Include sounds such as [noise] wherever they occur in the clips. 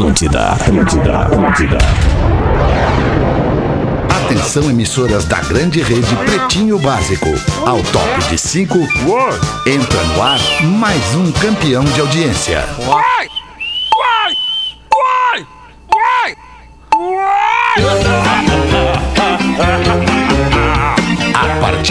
Atlântida, Atlântida, Atlântida. Atenção, emissoras da grande rede Pretinho Básico. Ao top de 5, entra no ar mais um campeão de audiência. Uai! Uai! Uai! Uai! A [laughs]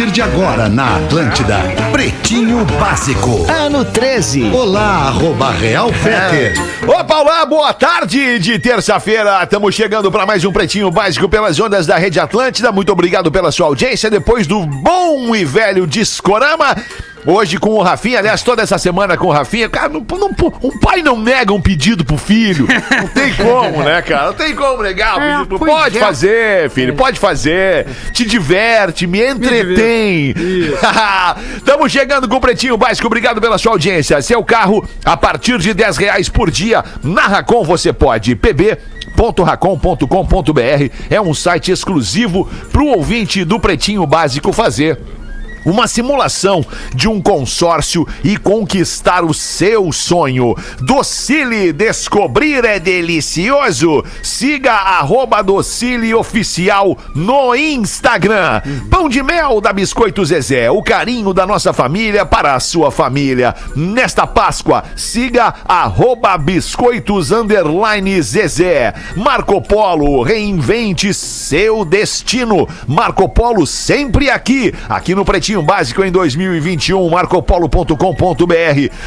partir de agora na Atlântida, Pretinho Básico. Ano 13. Olá, arroba Real Feter. Opa, olá, boa tarde de terça-feira. Estamos chegando para mais um Pretinho Básico pelas ondas da Rede Atlântida. Muito obrigado pela sua audiência. Depois do bom e velho Discorama. Hoje com o Rafinha, aliás, toda essa semana com o Rafinha, cara, não, não, um pai não nega um pedido pro filho. Não tem como, né, cara? Não tem como negar um pedido pro... Pode é. fazer, filho, pode fazer. Te diverte, me entretém. Estamos [laughs] chegando com o Pretinho Básico. Obrigado pela sua audiência. Seu carro, a partir de 10 reais por dia. Na Racon você pode. PB é um site exclusivo para o ouvinte do Pretinho Básico fazer uma simulação de um consórcio e conquistar o seu sonho. Docile Descobrir é delicioso. Siga arroba Docile Oficial no Instagram. Pão de mel da Biscoito Zezé. O carinho da nossa família para a sua família. Nesta Páscoa, siga arroba Biscoitos Underline Zezé. Marco Polo, reinvente seu destino. Marco Polo sempre aqui, aqui no Pretinho Pretinho Básico em 2021, marcopolo.com.br.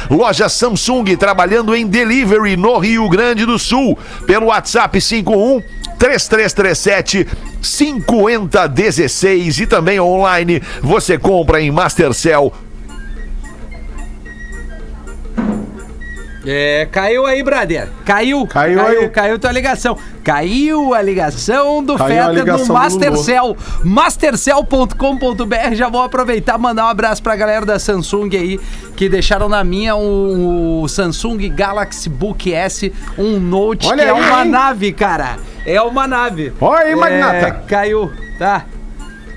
Loja Samsung trabalhando em delivery no Rio Grande do Sul. Pelo WhatsApp 51 3337 5016 e também online você compra em Mastercell É, caiu aí, brother. Caiu. Caiu caiu, aí. caiu tua ligação. Caiu a ligação do Caiu a Feta ligação no do Mastercell. Mastercell.com.br. Já vou aproveitar e mandar um abraço pra galera da Samsung aí, que deixaram na minha um, o Samsung Galaxy Book S, um Note, Olha que é aí, uma hein? nave, cara. É uma nave. Olha aí, É, Magnata. Caiu, tá.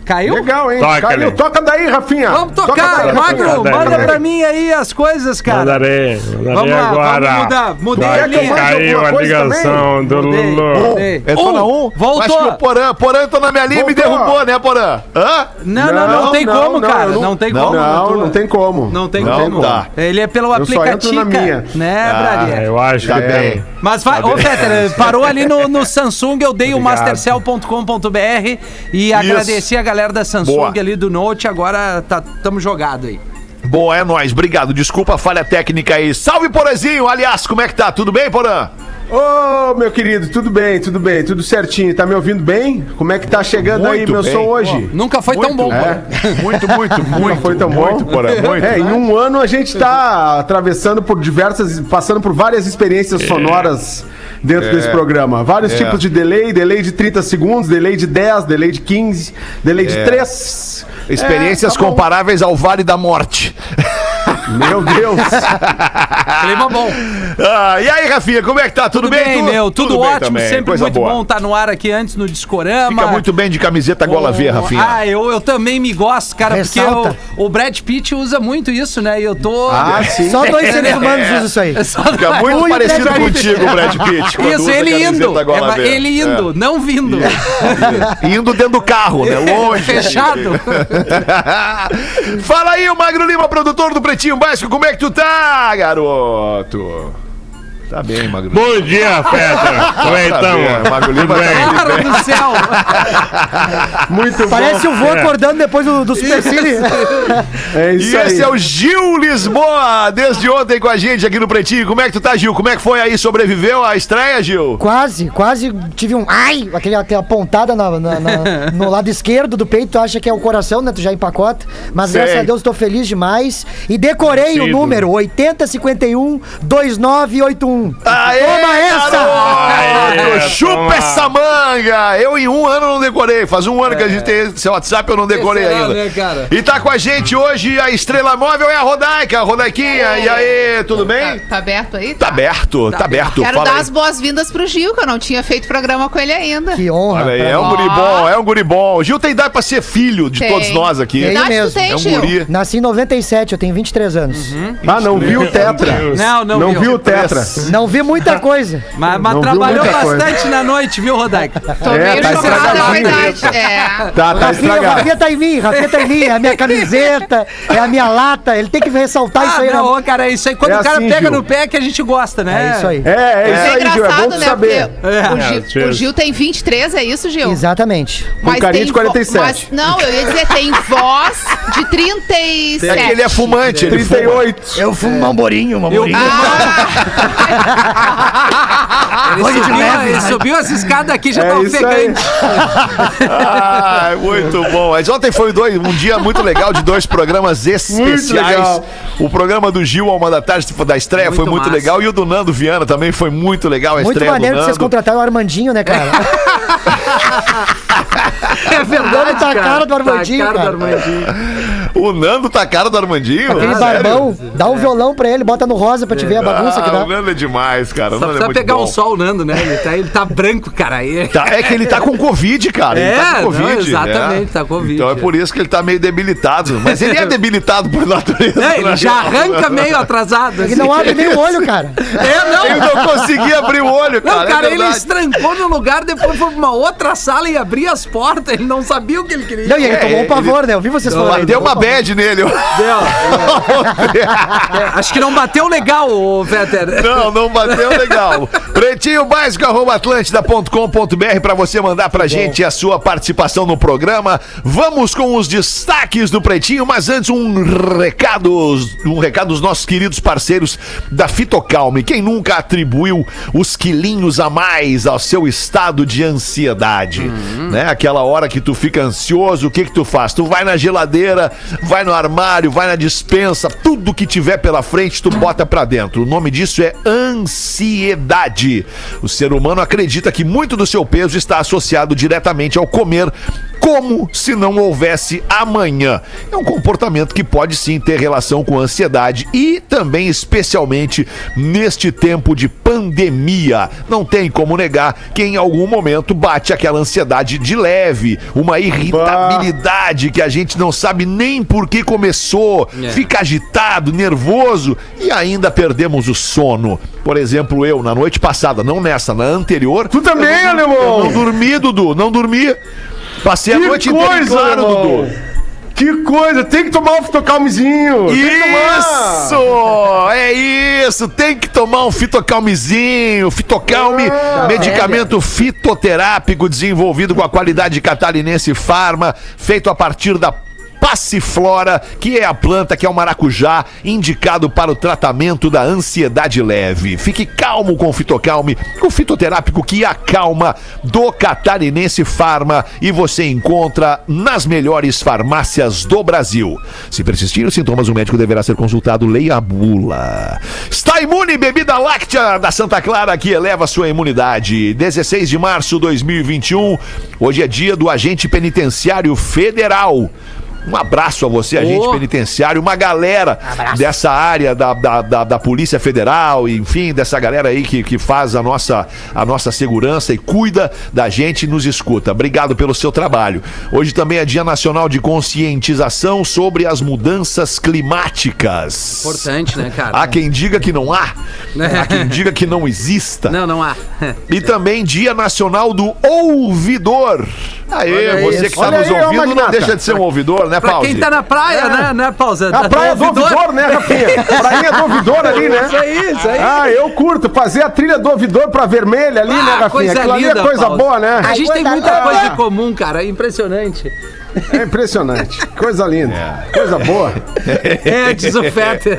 Caiu? Legal, hein? Toca, Caiu. Toca daí, Rafinha. Vamos Toca tocar, daí, Magro, manda Daí. pra mim aí as coisas, cara. Mandarei, mandarei Vamos lá, agora. vamos mudar. Mudei Vai a linha. Caiu a ligação do Lulu. mudei. É só na um? Voltou. Acho que o Porã, Porã entrou na minha linha e me derrubou, né, Porã? Hã? Não, não, não, Não, tem não, como, não, cara. Não, não- tem não, como. Não, não tem como. Não tem Não como. dá. Ele é pelo Eu aplicativo. na minha. Né, Ah, Braguinha? eu acho Tá que bem. tem. Mas vai, ô Peter, parou ali no Samsung, eu dei o mastercell.com.br e agradeci a galera da Samsung Boa. ali do Note, agora tá, tamo jogado aí. Bom, é nóis. Obrigado. Desculpa a falha técnica aí. Salve, Porãzinho. Aliás, como é que tá? Tudo bem, Porã? Ô, meu querido, tudo bem, tudo bem, tudo certinho. Tá me ouvindo bem? Como é que tá chegando aí Muito meu bem. som hoje? Nunca foi tão bom. É. Muito, muito, [laughs] muito. Não foi tão bom? Muito, Porã. Muito. É, em um ano a gente tá atravessando por diversas, passando por várias experiências sonoras dentro desse programa. Vários É. tipos de delay, delay de 30 segundos, delay de 10, delay de 15, delay de 3. Experiências É, tá bom. comparáveis ao Vale da Morte. Meu Deus. [laughs] Clima bom. Ah, e aí, Rafinha, como é que tá? Tudo, Tudo bem, Tu? meu, tudo, bem ótimo, também, sempre coisa muito boa. bom estar no ar aqui antes no Discorama. Fica muito bem de camiseta gola V, Rafinha. Ah, eu, eu também me gosto, cara, Ressalta. porque o, o Brad Pitt usa muito isso, né? E eu tô. Ah, sim. Só dois seres [laughs] humanos usam isso aí. É só- Fica muito Ui, parecido Brad contigo, Brad Pitt. Isso, ele indo. É, ele indo, não vindo. É. Indo dentro do carro, né? [laughs] Longe. Fechado. Fala aí, o Magro Lima, produtor do Pretinho Básico, como é que tu tá, garoto? Tá bem, Magro. Bom dia, Feta. [laughs] Como é que Tá bem, Magro Lima tá bem? Cara do céu. [laughs] Muito Parece bom. o vô É. acordando depois do, do Supercine. [laughs] É E isso esse aí. é o Gil Lisboa, desde ontem com a gente aqui no Pretinho. Como é que tu tá, Gil? Como é que foi aí? Sobreviveu à estreia, Gil? Quase, quase tive um ai, aquele, aquela pontada na- na- na- no lado esquerdo do peito, tu acha que é o coração, né? Tu já empacota. Mas Sei. graças a Deus tô feliz demais. E decorei o número 8051 2981. Aê, Toma essa! Aê, Chupa toma. essa manga! Eu em um ano não decorei. Faz um ano que a gente tem seu WhatsApp, eu não decorei Será, ainda. né, cara? E tá com a gente hoje a estrela móvel é a Rodaica. Rodaiquinha, e aí, tudo bem? Tá, tá aberto aí? Tá aberto, tá aberto. Quero Fala dar aí. as boas-vindas pro Gil, que eu não tinha feito programa com ele ainda. Que honra. Olha aí, é um mim. guri bom, é um guri bom. O Gil tem idade pra ser filho de Tem. todos nós aqui. Tem idade mesmo. tu tem, É um Gil? guri. Nasci em 97, eu tenho 23 anos. Ah, não viu o Tetra. Não, não Não viu. viu o Tetra. [laughs] Mas, Não vi muita coisa. mas, mas trabalhou muita coisa. bastante na noite, viu, Rodaica? Tô É, meio tá chocada, na verdade. É. Tá, tá Rafinha. Rafinha tá em mim, Rafinha tá em mim. É a minha camiseta, é a minha lata. Ele tem que ressaltar isso Ah, aí. não, na... ô, cara, isso aí quando É o cara assim, pega Gil. no pé é que a gente gosta, né? É isso aí. É, é isso Isso é aí, Gil. É bom né? saber. Porque o, Gil, É, o Gil tem 23, é isso, Gil? Exatamente. Com carinha de vo- 47. mas- não, eu ia dizer, tem voz de 37. É que ele é fumante, ele fuma. 38. Eu fumo mamborinho, Eu mamborinho. [laughs] [laughs] Ele, subiu, leve, ele subiu as escadas aqui já É tá ofegante. Ah, muito bom. Mas ontem foi dois- um dia muito legal de dois programas especiais. O programa do Gil, ao uma da tarde, da estreia, foi Muito muito massa. legal. E o do Nando Viana também foi muito legal. A Muito estreia maneiro do que vocês contrataram o Armandinho, né, cara? [laughs] É verdade, tá a cara do Armandinho, Tá a cara cara. do Armandinho. O Nando tá a cara do Armandinho? Aquele Ah, barbão. sério? Dá um violão pra ele, bota no rosa pra te ver a bagunça que Ah, o dá. Nando é demais, cara. O Só Nando é precisa muito pegar bom. um sol, o Nando, né? Ele tá, ele tá branco, cara. Ele... Tá, é que ele tá com Covid, cara. Ele É, tá com não, Covid. exatamente, é. tá com Covid. Então é por isso que ele tá meio debilitado. Mas ele é [laughs] debilitado por natureza. É, ele né? já arranca meio atrasado. Ele assim. não abre nem o olho, cara. É, não. Ele não conseguia abrir o olho, Não, cara. cara, é ele estrancou no lugar, depois foi pra uma outra sala e abria as portas. Ele não sabia o que ele queria. Não, e ele É, tomou um ele- pavor, né? Eu vi vocês falando. tomou uma um. Bad nele. Deu. [laughs] É, acho que não bateu legal, ô, Vetter. Não, não bateu legal. Pretinho básico, atlântida.com.br pra você mandar pra gente a sua participação no programa. Vamos com os destaques do Pretinho, mas antes um recado, um recado dos nossos queridos parceiros da Fitocalme. Quem nunca atribuiu os quilinhos a mais ao seu estado de ansiedade, né? Aquela hora que tu fica ansioso, o que que tu faz? Tu vai na geladeira, vai no armário, vai na dispensa, tudo que tiver pela frente tu bota pra dentro. O nome disso é ansiedade. O ser humano acredita que muito do seu peso está associado diretamente ao comer como se não houvesse amanhã. É um comportamento que pode sim ter relação com ansiedade e também, especialmente neste tempo de pandemia. Não tem como negar que em algum momento bate aquela ansiedade de leve, uma irritabilidade que a gente não sabe nem por que começou, É. fica agitado, nervoso e ainda perdemos o sono. Por exemplo, eu, na noite passada, não nessa, na anterior. Tu também, eu não, alemão? eu não dormi, Dudu, não dormi. Passei a Que noite inteira em coisa, claro, irmão. Dudu. Que coisa, tem que tomar um fitocalmezinho. Isso! É isso! Tem que tomar um fitocalmezinho. Fitocalme, Ah, medicamento fitoterápico desenvolvido com a qualidade catarinense Farma, feito a partir da Passiflora, que é a planta que é o maracujá, indicado para o tratamento da ansiedade leve. Fique calmo com o Fitocalme, o fitoterápico que acalma do Catarinense Farma e você encontra nas melhores farmácias do Brasil. Se persistirem os sintomas, o médico deverá ser consultado. Leia a bula. Está imune, bebida láctea da Santa Clara que eleva sua imunidade. 16 de março de 2021, hoje é dia do agente penitenciário federal. Um abraço a você, agente Ô. penitenciário, uma galera dessa área da, da, da, da Polícia Federal, enfim, dessa galera aí que, que faz a nossa, a nossa segurança e cuida da gente e nos escuta. Obrigado pelo seu trabalho. Hoje também é Dia Nacional de Conscientização sobre as Mudanças Climáticas. Importante, né, cara? Há quem diga que não há, há quem diga que não exista. Não, não há. E também Dia Nacional do Ouvidor. Aê, Olha você isso. que está nos ouvindo não deixa de ser um ouvidor, né, Pra Pause? quem tá na praia, né, né, Pausa? A praia do ouvidor, né, Rafinha? [laughs] Prainha do ouvidor ali, né? Isso aí, isso aí. Ah, eu curto fazer a trilha do ouvidor pra vermelha ali, né, Ah, Rafinha? coisa Aquilo ali linda, é coisa boa, né? A gente tem muita coisa em comum, cara. É impressionante. É impressionante. Coisa linda. Coisa boa. É, diz o Fetter.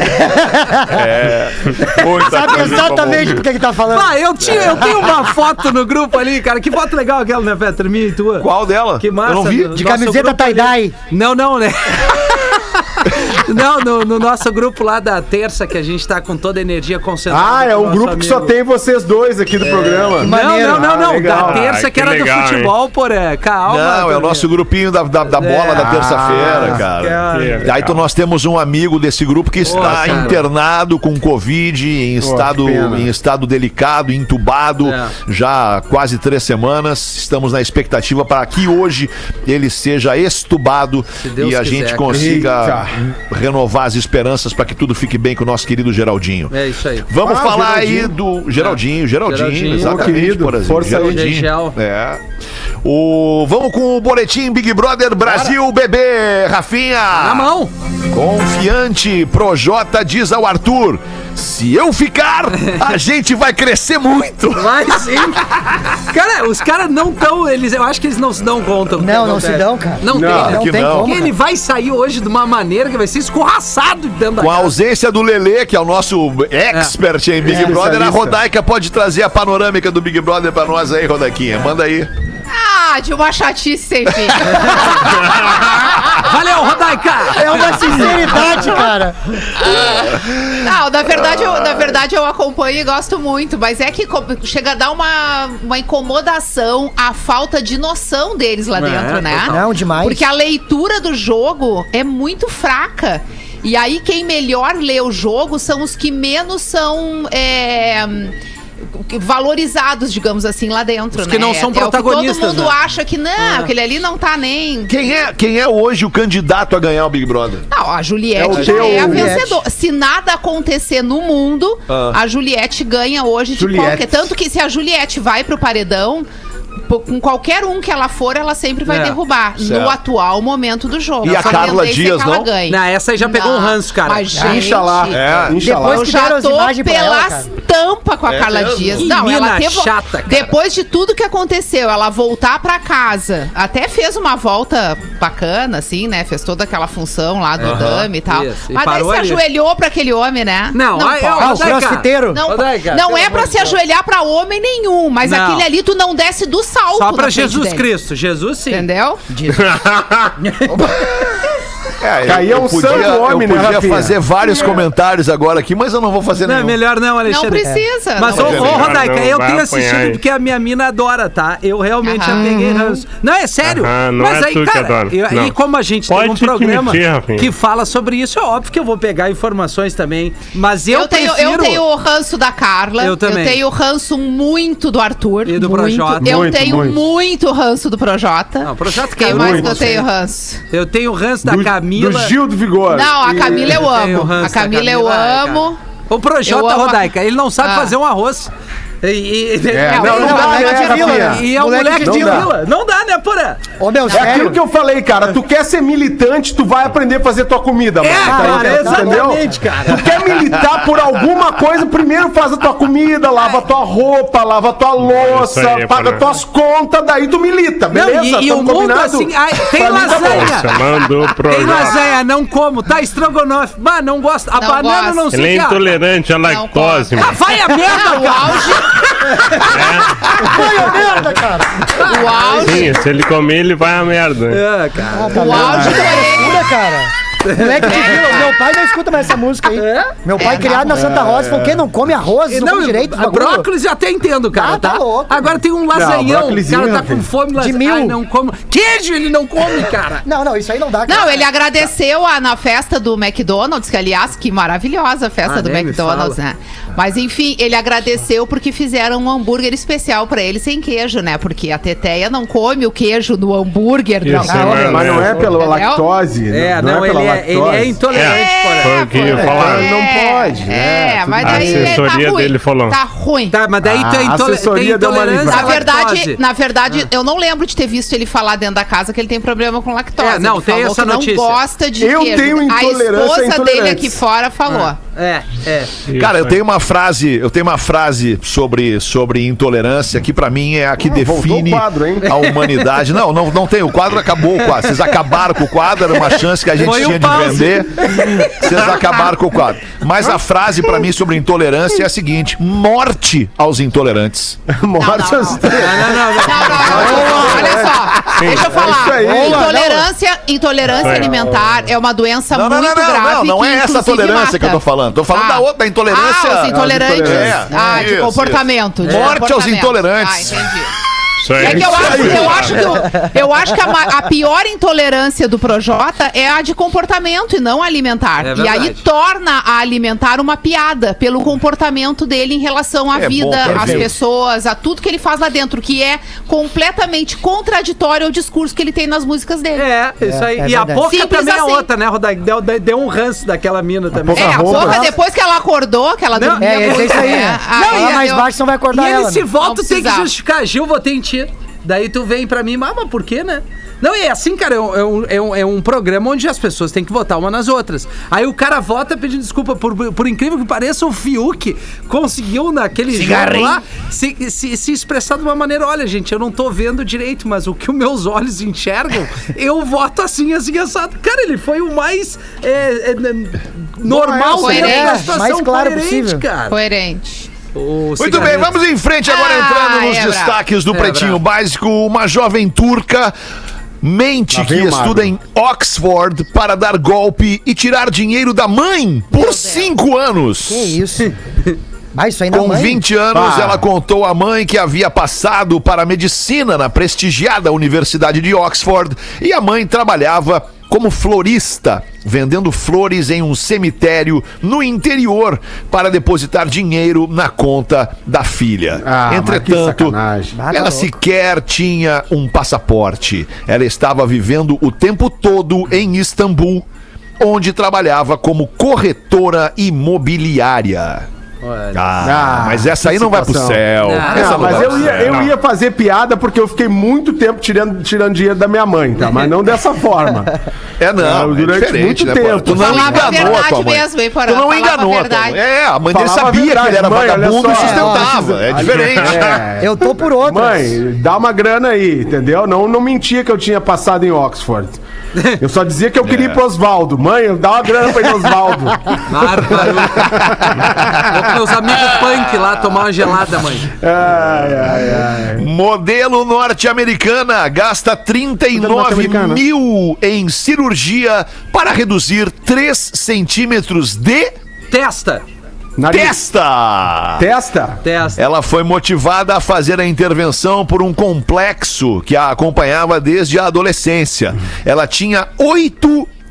Muita Sabe exatamente comum. por que tá falando. Ah, eu, tinha, eu tenho uma foto no grupo ali, cara. Que foto legal aquela, né, Fetter? Minha e tua. Qual dela? Que massa. Eu não vi. no De camiseta tie-dye. Não, não, né? Não, no, no nosso grupo lá da terça, que a gente tá com toda a energia concentrada. Ah, é nosso grupo que só amigo. tem vocês dois aqui do programa. Não, não, não, não. Ah. Da terça Ah, que que era legal, do futebol, poré. Calma. Não, é o nosso grupinho da, da, da bola da É. terça-feira, Ah, cara. que Aí tu, nós temos um amigo desse grupo que está internado com Covid, em estado, em estado delicado, entubado, É. já há quase três semanas. Estamos na expectativa para que hoje ele seja estubado e a quiser, gente consiga Tá. renovar as esperanças para que tudo fique bem com o nosso querido Geraldinho. É isso aí. Vamos Ah, falar aí Geraldinho. do Geraldinho, Geraldinho, Geraldinho. exatamente, querido, por exemplo. força aí. Geraldinho. É. O vamos com o boletim Big Brother Brasil bebê, Rafinha. Na mão. Confiante, Projota diz ao Arthur: "Se eu ficar, a [laughs] gente vai crescer muito". Vai sim. Cara, os caras não tão. Eles, eu acho que eles não se dão conta. Não, não se dão, cara. Não, Não, tem, né? Não tem não. como. Ele vai sair hoje de uma maneira que vai ser escorraçado dentro da Com a ausência do Lelê, que é o nosso expert em Big É. Brother, a. Rodaica pode trazer a panorâmica do Big Brother pra nós aí, Rodaiquinha. Manda aí. Ah, de uma chatice sem fim. [laughs] Valeu, Rodaica! É uma sinceridade, cara. Não, na verdade, eu, na verdade eu acompanho e gosto muito, mas é que chega a dar uma, uma incomodação a falta de noção deles lá É, dentro, né? total. Não, demais. Porque a leitura do jogo é muito fraca. E aí, quem melhor lê o jogo são os que menos são. é, valorizados, digamos assim, lá dentro, Os né? que não são É o que protagonistas, todo mundo né? acha que não, aquele ali não tá nem. Quem é, quem é hoje o candidato a ganhar o Big Brother? Não, a Juliette É o já é a vencedora. Se nada acontecer no mundo, Ah. a Juliette ganha hoje de Juliette. qualquer. Tanto que se a Juliette vai pro paredão, com qualquer um que ela for, ela sempre vai É. derrubar. Certo. No atual momento do jogo. E a Carla é Dias, que ela não? ganhe. Não, essa aí já pegou um ranço, cara. Mas, gente, Inxalá. É. Inxalá. Depois eu que já deram as tô pelas tampas com a É Carla mesmo? Dias. Que Não, ela teve. chata, cara. Depois de tudo que aconteceu, ela voltar pra casa, até fez uma volta bacana, assim, né? Fez toda aquela função lá do dame e tal. Isso, e Mas daí se ali. ajoelhou pra aquele homem, né? Não, eu- pode. Ah, o crossfiteiro. Não, não é pra se ajoelhar pra homem nenhum, mas Não. aquele ali tu não desce do salto. Só pra Jesus. Cristo. Jesus sim. Entendeu? [laughs] [laughs] É, Aí é um santo homem, eu né, podia Rafinha? fazer vários comentários agora aqui, mas eu não vou fazer Não, é nenhum. melhor não, Alexandre. Não precisa. Mas, não ô, ô. Rodaica, eu tenho assistido aí. porque a minha mina adora, tá? Eu realmente já Aham. peguei ranço. Não, é sério. Aham, não Mas é aí, tu que cara, adora. eu- Não. e como a gente Pode tem um programa Rafinha. que fala sobre isso, é óbvio que eu vou pegar informações também. Mas eu, Eu, tenho, prefiro... eu tenho o ranço da Carla. Eu também. tenho ranço muito do Arthur. E do muito. Projota. Eu Muito, tenho muito. muito. ranço do Projota. Não, o Projota Quem caiu mais muito, que eu tenho ranço? Eu tenho ranço da Do, Camila. do Gil do Vigor. Não, a Camila eu amo. A da Camila eu Camila, amo. O Projota Rodaica, ele não sabe Ah. fazer um arroz. E, e- É, É, não, o não dá, moleque né, de vila, né? e é o Moleque moleque de vila. Não dá, né, porra? Ô, meu, É aquilo que eu falei, cara. Tu quer ser militante, tu vai aprender a fazer tua comida, É, mano. Tá cara, entendendo? exatamente, cara. Tu quer militar por alguma coisa, primeiro faz a tua comida, lava a tua roupa, lava a tua louça, aí, paga tuas contas, daí tu milita, Não, beleza? e, e o mundo assim, ai, tem tá lasanha. Pro Tem lasanha, não como. Tá estrogonofe. Bah, não gosto. A Não banana gosto. não sei Ele é ah, intolerante à lactose. Ah, mano. vai a merda, O cara. Foi a merda, cara. o auge, Sim, se ele comer, ele vai a merda. É, cara. tá o auge foi ele. Loucura, cara. Moleque de vila, meu pai não escuta mais essa música aí. Meu pai É, criado tá na Santa Rosa, falou, quem não come arroz, não, come direito. a brócolis eu até entendo, cara, Ah, tá tá? louco. Agora tem um lasanhão, o cara tá com fome, lasanha. mil. Ai, não come. Queijo ele não come, cara. Não, não, isso aí não dá, cara. Não, ele agradeceu a, na festa do McDonald's, que aliás, que maravilhosa a festa Ah, do McDonald's, né? Mas enfim, ele agradeceu porque fizeram um hambúrguer especial pra ele sem queijo, né? Porque a Teteia não come o queijo no hambúrguer. Isso, não. é Mas não é pela lactose. É, não, pela ele, é, ele é lactose. intolerante, Foi porra. o que eu ia É, falar. Não pode, né? É, mas daí A assessoria tá ruim. dele falou. Tá ruim. Tá, mas daí Ah, tem, intole- assessoria tem deu uma intolerância Na verdade, lactose. na verdade, eu não lembro de ter visto ele falar dentro da casa que ele tem problema com lactose. É, não, Ele tem falou essa que notícia. não gosta de Eu queijo. tenho intolerância a esposa dele aqui fora falou. É, é. Cara, eu tenho uma frase, eu tenho uma frase sobre, sobre intolerância que pra mim é a que voltou define o quadro, a humanidade. Não, não, não tem. O quadro acabou o quadro. Vocês acabaram com o quadro, era uma chance que a gente Foi um tinha de pause. vender. Vocês acabaram com o quadro. Mas a frase pra mim sobre intolerância é a seguinte: morte aos intolerantes. [laughs] Morte Não, não, aos não. três. Não, não, não, não, Olha só, [laughs] deixa eu falar. isso aí. Intolerância, intolerância aí. alimentar é uma doença Não, não, muito não, não, grave. não, não é essa tolerância mata. que eu tô falando. Tô falando da outra, da intolerância. Ah, os intolerantes. É, ah, de comportamento. Morte aos intolerantes. Ah, entendi. Isso aí. É que eu acho, eu acho que, o- eu acho que a, a pior intolerância do Projota é a de comportamento e não alimentar. É e aí torna a alimentar uma piada pelo comportamento dele em relação à É vida, às pessoas, a tudo que ele faz lá dentro, que é completamente contraditório ao discurso que ele tem nas músicas dele. É, isso aí. é e a boca Simples também é assim. outra, né, Rodak? Deu, deu- um ranço daquela mina também. Pouca É, a porra, depois que ela acordou, que ela Não, dormia É, é muito, isso aí. Aí Fala mais eu- baixo, não vai E acordar ele ela. se né? volta, Não tem que justificar. Gil, votei em ti. Daí tu vem pra mim, mas, mas por quê, né? Não, e é assim, cara, é um, é, um, é um- é um programa onde as pessoas têm que votar uma nas outras. Aí o cara vota pedindo desculpa, por, por incrível que pareça, o Fiuk conseguiu naquele jogo lá se, se, se expressar de uma maneira, olha, gente, eu não tô vendo direito, mas o que os meus olhos enxergam, [laughs] eu voto assim, assim, assado. Cara, ele foi o mais é, é, normal Coerente. dentro da É, situação, mais claro coerente, possível. cara. Coerente. O Muito bem, vamos em frente agora Ah, entrando nos é destaques do É Pretinho. Básico. Uma jovem turca mente que estuda em Oxford para dar golpe e tirar dinheiro da mãe por cinco anos. Que isso? Mas [laughs] isso ainda Com mãe? 20 anos, Pá. ela contou à mãe que havia passado para a medicina na prestigiada Universidade de Oxford e a mãe trabalhava como florista, vendendo flores em um cemitério no interior para depositar dinheiro na conta da filha. Ah, Entretanto, ela louco. sequer tinha um passaporte. Ela estava vivendo o tempo todo em Istambul, onde trabalhava como corretora imobiliária. Olha. Ah, Ah, mas essa aí que não vai pro céu. Não, Não, mas eu pro ia, céu. eu ia fazer piada porque eu fiquei muito tempo tirando, tirando dinheiro da minha mãe, tá? Mas não dessa forma. [laughs] É não, é durante diferente, muito né, tempo. Tu não Falava a enganou a verdade tua mãe. mesmo, hein? Tu não enganou a tua verdade. mãe. É, a mãe dele sabia que verdade. ele era Mãe, vagabundo e sustentava. É diferente. É. Eu tô por outras. Mãe, dá uma grana aí, entendeu? Não, não mentia que eu tinha passado em Oxford. [laughs] Eu só dizia que eu queria ir pro Oswaldo. Mãe, dá uma grana pra ir no Oswaldo. [laughs] Bárbaro. Vou com meus amigos punk lá tomar uma gelada, mãe. Ai, ai, ai. Modelo norte-americana gasta 39 norte-americana. mil em cirurgia para reduzir 3 centímetros de Testa. Nariz. testa. Testa? Testa. Ela foi motivada a fazer a intervenção por um complexo que a acompanhava desde a adolescência. Ela tinha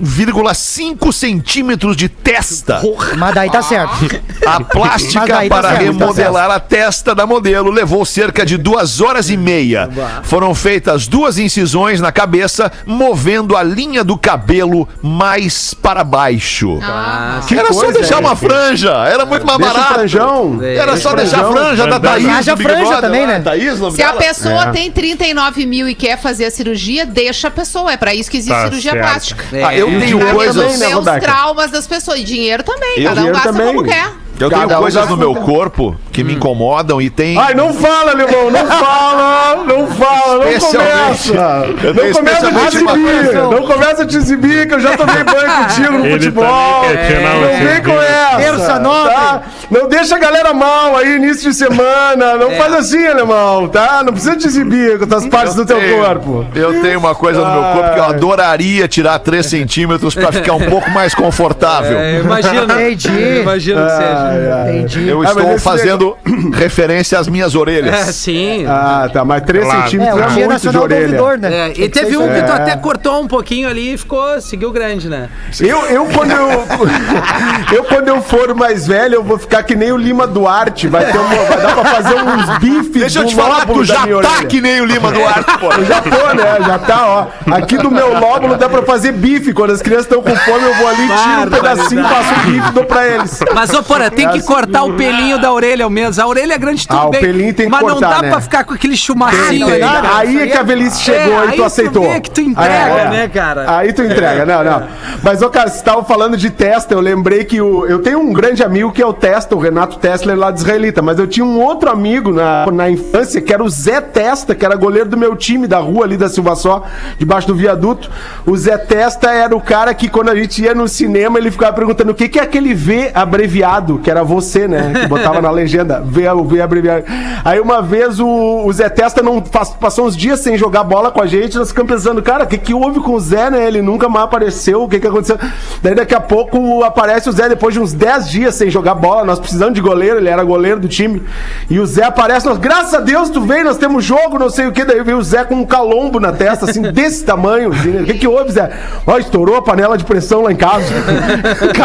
8,5 centímetros de testa. Mas daí tá certo. A plástica tá para certo, tá remodelar a testa da modelo levou cerca de duas horas e meia. Foram feitas duas incisões na cabeça, movendo a linha do cabelo mais para baixo. Ah, Que Era só deixar é. uma franja, era muito mais barato. franjão. Era só deixar a franja da. Thaís. Haja franja Brother também, lá. né? Thaís, Se a dela? pessoa É. tem 39 mil e quer fazer a cirurgia, deixa a pessoa. É pra isso que existe Tá cirurgia certo. plástica. Ah, eu É, tenho dinheiro coisas. também, né, os traumas das pessoas. E dinheiro também. Eu- Cada um gasta também. como quer. Eu tenho Cada um coisas no meu corpo que me incomodam e tem. Ai, não fala, alemão, não [laughs] fala, não fala, não começa. Eu Não começa a te exibir, não começa a te exibir, que eu já tomei banho contigo no Ele futebol. tirar Não vem com essa. Terça nobre. tá? Não deixa a galera mal aí, início de semana. Não faz assim, alemão, tá? Não precisa te exibir com as partes do teu tenho- corpo. Eu tenho uma coisa no meu corpo que eu adoraria tirar 3 centímetros pra ficar um pouco mais confortável. É, imagina. [laughs] Entendi. Imagina que seja. Entendi. Eu Ah, estou esse fazendo [clears throat] referência às minhas É, orelhas. sim. Ah, tá, mas 3 Claro. É, centímetros é, Dia muito de Nacional do orelha. Ouvidor, né? É, e teve um que tu É. até cortou um pouquinho ali e ficou, seguiu grande, né? Eu, eu, quando eu, [laughs] eu, quando eu for mais velho, eu vou ficar que nem o Lima Duarte. Vai, ter uma, vai dar pra fazer uns bifes Deixa eu te falar, tu já tá orelha. que nem o Lima Duarte, pô. Eu já tô, né? Já tá, ó. Aqui do meu lóbulo dá pra fazer bife. Quando as crianças estão com fome, eu vou ali, tiro um pedacinho, passo o bife e dou pra eles. Mas, ô, porra, tem que cortar o pelinho da orelha menos. A orelha é grande, tudo Ah, o bem. pelinho tem que mas não cortar, dá né? pra ficar com aquele chumacinho tem. cara. Aí é que a velhice chegou É, e aí tu aceitou. vê que tu entrega, Aí, é. né, cara? Aí tu entrega, não, não. Mas, ô, cara, você tava falando de testa, eu lembrei que o, eu tenho um grande amigo que é o Testa, o Renato Tessler lá de Israelita, mas eu tinha um outro amigo na, na infância, que era o Zé Testa, que era goleiro do meu time da rua ali da Silva Só, debaixo do viaduto. O Zé Testa era o cara que quando a gente ia no cinema, ele ficava perguntando o que, que é aquele V abreviado, que era você, né? Que botava na legenda legenda. Vê, a- vê abreviar. Aí uma vez o, o Zé Testa não pas- passou uns dias sem jogar bola com a gente, nós ficamos pensando, cara, o que, que houve com o Zé, né? Ele nunca mais apareceu, o que, que aconteceu? Daí daqui a pouco aparece o Zé depois de uns 10 dias sem jogar bola, nós precisamos de goleiro, ele era goleiro do time. E o Zé aparece, nós, graças a Deus tu veio, nós temos jogo, não sei o que. Daí veio o Zé com um calombo na testa, assim, [laughs] desse tamanho. assim, né? O que, que houve, Zé? Ó, estourou a panela de pressão lá em casa. [laughs]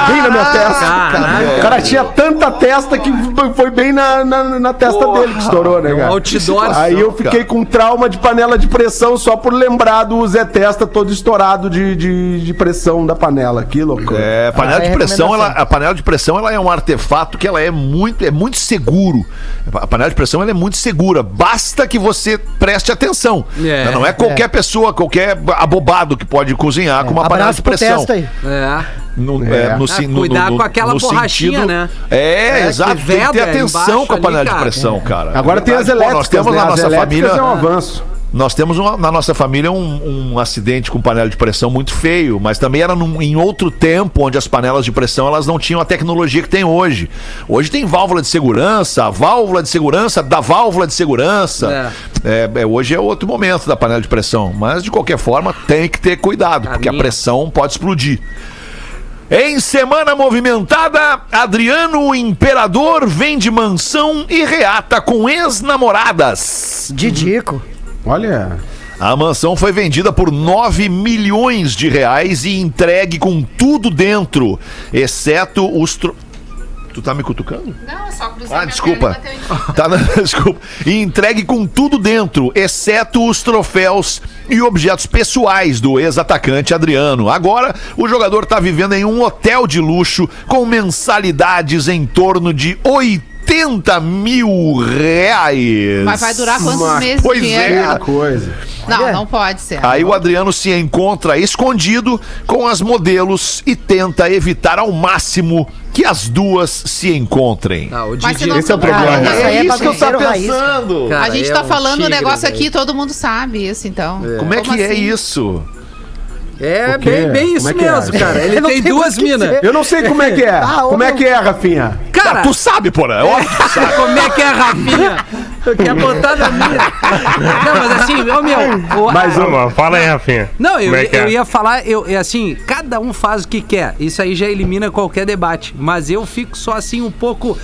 bem na minha testa. Caraca. O cara tinha tanta testa que foi- foi na, na, na testa dele que estourou, né, cara? outdoor. Aí eu fiquei com trauma de panela de pressão só por lembrar do Zé Testa todo estourado de, de, de pressão da panela. Que loucura. É, a panela Ah, é de pressão, ela, a panela de pressão ela é um artefato que ela é muito, é muito seguro. A panela de pressão ela é muito segura. Basta que você preste atenção. É. Não é qualquer pessoa, qualquer abobado que pode cozinhar com uma panela de pressão. testa aí. É. No, É. é, no, Ah, no- cuidar no- com aquela no borrachinha, sentido- né? É, É, exato. que Tem que ter atenção com a ali, panela de pressão, cara. Agora tem as Pô, elétricas, Nós temos né? na As nossa família. é um avanço. Nós temos uma- na nossa família um, um acidente com panela de pressão muito feio, mas também era num- em outro tempo onde as panelas de pressão elas não tinham a tecnologia que tem hoje. Hoje tem válvula de segurança, a válvula de segurança da válvula de segurança. É, é, hoje é outro momento da panela de pressão, mas de qualquer forma tem que ter cuidado, porque a pressão pode explodir. Em semana movimentada, Adriano Imperador vende mansão e reata com ex-namoradas. Didico. Olha. A mansão foi vendida por 9 milhões de reais e entregue com tudo dentro, exceto os. tro- Tu tá me cutucando? Não, é só cruzar Ah, minha desculpa. perna e bater em- Tá, na- [laughs] desculpa. E entregue com tudo dentro, exceto os troféus e objetos pessoais do ex-atacante Adriano. Agora, o jogador tá vivendo em um hotel de luxo com mensalidades em torno de 80 mil reais. Mas vai durar quantos Mas, meses pois de é. coisa. Não, não pode ser. Aí o Adriano se encontra escondido com as modelos e tenta evitar ao máximo que as duas se encontrem. Ah, o Mas se Didi. não esse é o problema. É aí isso que eu raiz. pensando. Cara, A gente é tá um falando tigre, negócio velho. aqui, todo mundo sabe isso, então. Como é que é assim? isso? É bem, bem isso é que é? mesmo, cara. Ele tem tenho duas minas. Eu não sei como é que é. [laughs] Ah, como é que é, Rafinha? Cara, Ah, tu sabe, porra. É óbvio que tu sabe. como é que é, Rafinha? Tu quer botar na minha? Não, mas assim, ô meu. [laughs] o- Mas, a- ô, Vamos, fala aí, Rafinha. Não, eu, é que eu é? ia falar, eu, é assim, cada um faz o que quer. Isso aí já elimina qualquer debate. Mas eu fico só assim um pouco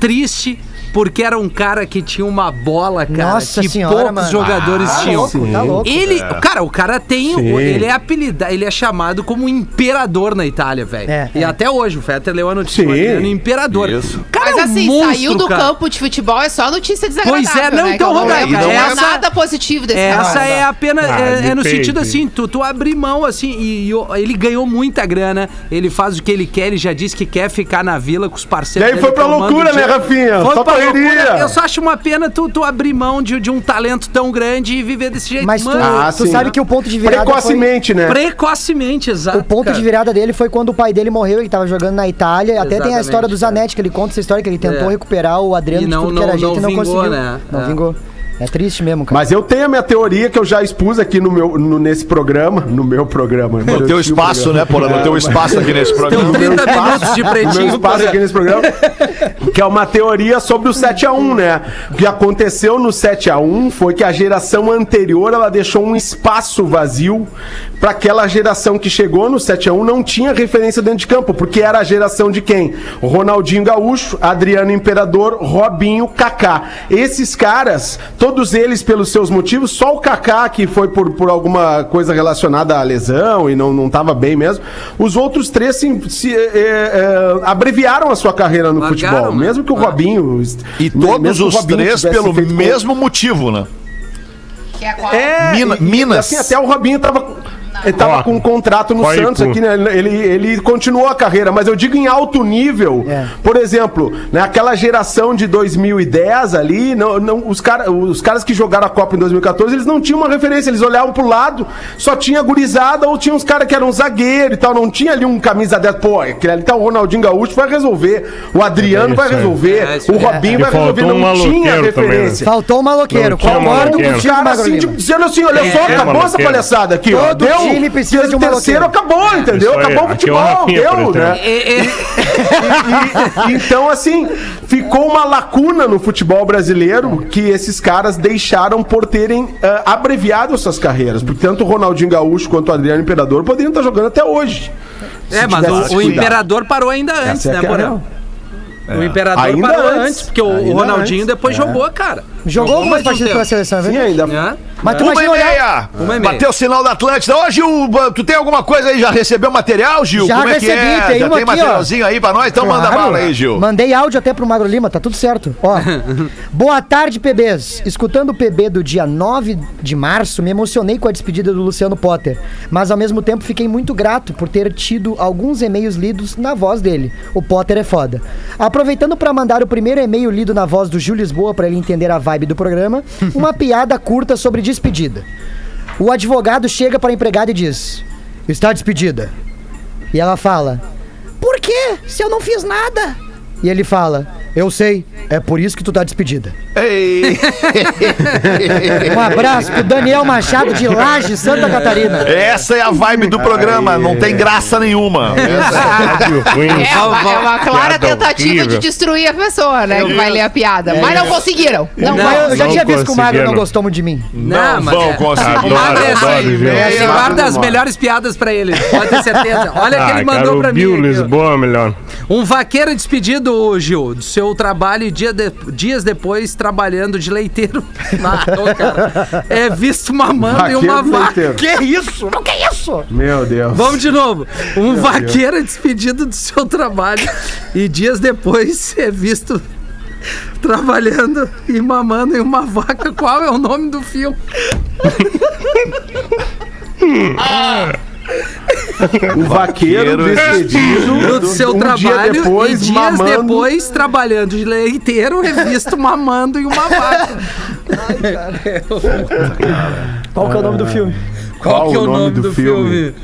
triste. Porque era um cara que tinha uma bola, cara, Nossa que senhora, poucos mano. jogadores Tá tinham. louco, tá louco. Ele, cara, o cara tem, Sim. ele é apelidado, ele é chamado como imperador na Itália, velho. É, e é. até hoje o Fetter leu a notícia, o Adriano imperador. Isso. Cara, Mas é um assim, monstro, saiu do cara. campo de futebol, é só notícia desagradável. Pois é, não, né? então, Roberto. Não essa- é nada positivo desse Essa cara. é apenas. Ah, é, é no sentido assim, tu, tu abrir mão assim, e, e ele ganhou muita grana, ele faz o que ele quer, ele já disse que quer ficar na vila com os E parceiros. aí dele foi pra loucura, né. Rafinha? Foi pra correria. Eu só acho uma pena tu, tu abrir mão de, de um talento tão grande e viver desse jeito. Mas tu, Ah, tu sim. sabe que o ponto de virada foi... Precocemente, né? precocemente, exato. O ponto cara. de virada dele foi quando o pai dele morreu, ele tava jogando na Itália. Até tem a Exatamente, história do cara. Zanetti, que ele conta essa história, que ele tentou É. recuperar o Adriano E de não- tudo que era não- jeito e não não vingou, conseguiu. né? Não É. vingou. É triste mesmo, cara. Mas eu tenho a minha teoria que eu já expus aqui no meu, no- nesse programa. No meu programa. No Eu teu espaço, programa. né, porra? No teu espaço aqui nesse [laughs] Tem programa. 30 minutos de no meu pretinho. espaço aqui nesse programa, que é uma teoria sobre o 7x1, né? O que aconteceu no 7x1 foi que a geração anterior ela deixou um espaço vazio para aquela geração que chegou no 7x1 não tinha referência dentro de campo, porque era a geração de quem? Ronaldinho Gaúcho, Adriano Imperador, Robinho, Kaká. Esses caras, todos eles pelos seus motivos, só o Kaká que foi por, por alguma coisa relacionada à lesão e não, não tava bem mesmo. Os outros três se, se, é, é, abreviaram a sua carreira no Largaram, futebol. né? Mesmo que o Ah. Robinho. E todos os três pelo mesmo motivo, né? Que é qual? É, Mina- e- e, Minas. assim, até o Robinho tava, ele tava com um contrato no Santos aqui, né? Ele, ele continuou a carreira, mas eu digo em alto nível. É. Por exemplo, naquela geração de 2010 ali, não, não, os, cara, os caras que jogaram a Copa em 2014, eles não tinham uma referência, eles olhavam pro lado, só tinha gurizada ou tinha uns caras que eram zagueiro e tal, não tinha ali um camisa 10. Pô, aquele ali tá o Ronaldinho Gaúcho vai resolver, o Adriano É vai resolver, É o. Robinho vai resolver, faltou um não tinha né? referência. Faltou um maloqueiro. Não Concordo contigo, caras Magro assim, tipo, dizendo assim, olha É, só, acabou essa palhaçada aqui, ó. Deu, time time precisa de o um terceiro, maloqueiro. acabou, entendeu? Isso aí, Acabou o é futebol, deu, né? É, é, E- e- então, assim, ficou uma lacuna no futebol brasileiro que esses caras deixaram por terem ah, abreviado suas carreiras. Porque tanto o Ronaldinho Gaúcho quanto o Adriano Imperador poderiam estar jogando até hoje. é, mas o, o. Imperador parou ainda antes, Essa é né, é. O Imperador Ainda parou antes. antes, porque o- o Ronaldinho antes. depois É. jogou, cara. Jogou algumas mais um partidas pela tempo. seleção, é Sim, verdade? ainda. Né? Mas tu Uma e meia. Uma e meia. Bateu o sinal da Atlântida. Ô, Gil, tu tem alguma coisa aí? Já recebeu material, Gil? Já Como é que recebi, é? tem Já uma tem aqui, ó. materialzinho aí pra nós? Então manda Claro. bala aí, Gil. Mandei áudio até pro Magro Lima, tá tudo certo. Ó. [laughs] Boa tarde, PBs. Escutando o PB do dia 9 de março, me emocionei com a despedida do Luciano Potter. Mas ao mesmo tempo fiquei muito grato por ter tido alguns e-mails lidos na voz dele. O Potter é foda. Aproveitando pra mandar o primeiro e-mail lido na voz do Gil Lisboa pra ele entender a vibe do programa, [laughs] uma piada curta sobre despedida. O advogado chega para a empregada e diz: Está despedida. E ela fala: Por quê? Se eu não fiz nada. E ele fala: Eu sei, é por isso que tu tá despedida. Ei. [laughs] Um abraço pro Daniel Machado de Laje, Santa Catarina. Essa é a vibe do programa. Não tem graça nenhuma. Ruim. É uma, é uma clara Piada tentativa de destruir a pessoa, né? Que vai ler a piada. Mas não conseguiram. Não, Não, Mas eu já não tinha visto que o Magro não gostou muito de mim. Não, mas vão é- conseguir. O Magro é assim, Gil. ele É, guarda as Magro. melhores piadas pra ele, pode ter certeza. Olha que ele Ah, mandou pra o mim. Lisboa é melhor. Um vaqueiro despedido, Gil, do seu trabalho e dia de- dias depois trabalhando de leiteiro. [laughs] Ah, cara, é visto mamando em uma Vaqueiro de vaca. leiteiro. Que isso? Não, que isso? Meu Deus. Vamos de novo. Um vaqueiro é despedido do seu trabalho e dias depois é visto trabalhando e mamando em uma vaca. Qual é o nome do filme? [laughs] O vaqueiro Vaqueiro despedido Do seu um trabalho dia depois, e dias mamando. depois trabalhando de leiteiro é visto mamando em uma vaca. Qual que é o nome do filme? Qual, que é o nome, do, filme?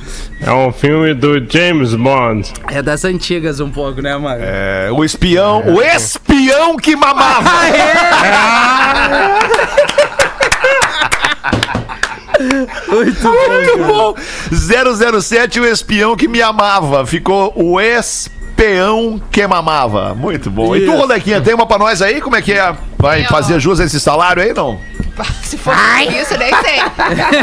É um filme do James Bond. É das antigas um pouco, né, Mário? É, o espião, o espião que mamava. [laughs] Muito Muito bom. 007, o espião que me amava. Ficou o espião que mamava. Muito bom. E tu, Isso. Rodequinha, tem uma pra nós aí? Como é que é? Vai fazer jus a esse salário aí, não? [laughs] Se fosse por isso, nem sei.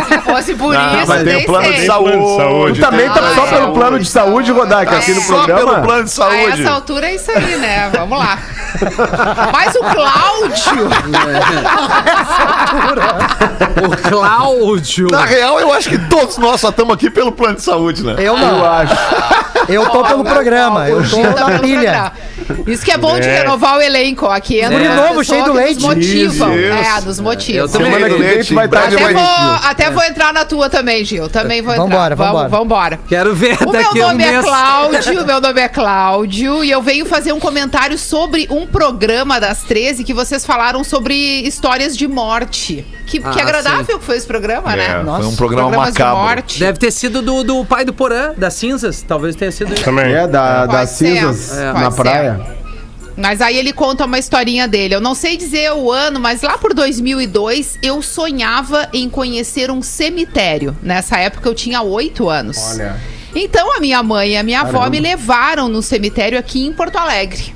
Se fosse por Ah, isso, mas tem nem o plano de sei. saúde. Plano de saúde. Tu também tá Ah, só é. pelo plano de saúde, Rodak, aqui no Só programa. pelo plano de A saúde. essa altura é isso aí, né? Vamos lá. Mas o Cláudio. O Cláudio. Na real, eu acho que todos nós só estamos aqui pelo plano de saúde, né? Eu Eu não. acho. Eu tô pelo programa. Eu tô tá na pelo pilha. programa. Isso que é bom de É. renovar o elenco. Aqui entra uma novo, cheio do leite. Nos motivam. Isso, É, nos motivam. Eu também. Semana que vem tu vai estar de Até vou, até vou entrar na tua também, Gil. Também vou entrar. Vambora, Vamos- vambora. Vambora. Quero ver O meu daqui um nome é mês. Cláudio, meu nome é Cláudio, e eu venho fazer um comentário sobre um programa das 13 que vocês falaram sobre histórias de morte. Que, que Ah, agradável que foi esse programa, É, né? foi um programa de macabro. Deve ter sido do, do pai do Porã, das cinzas. Talvez tenha sido isso. Também. É, da, das ser, cinzas é. na Pode ser. praia. Mas aí ele conta uma historinha dele. Eu não sei dizer o ano, mas lá por 2002 eu sonhava em conhecer um cemitério. Nessa época eu tinha oito anos. Olha. Então a minha mãe e a minha avó Caramba. me levaram no cemitério aqui em Porto Alegre.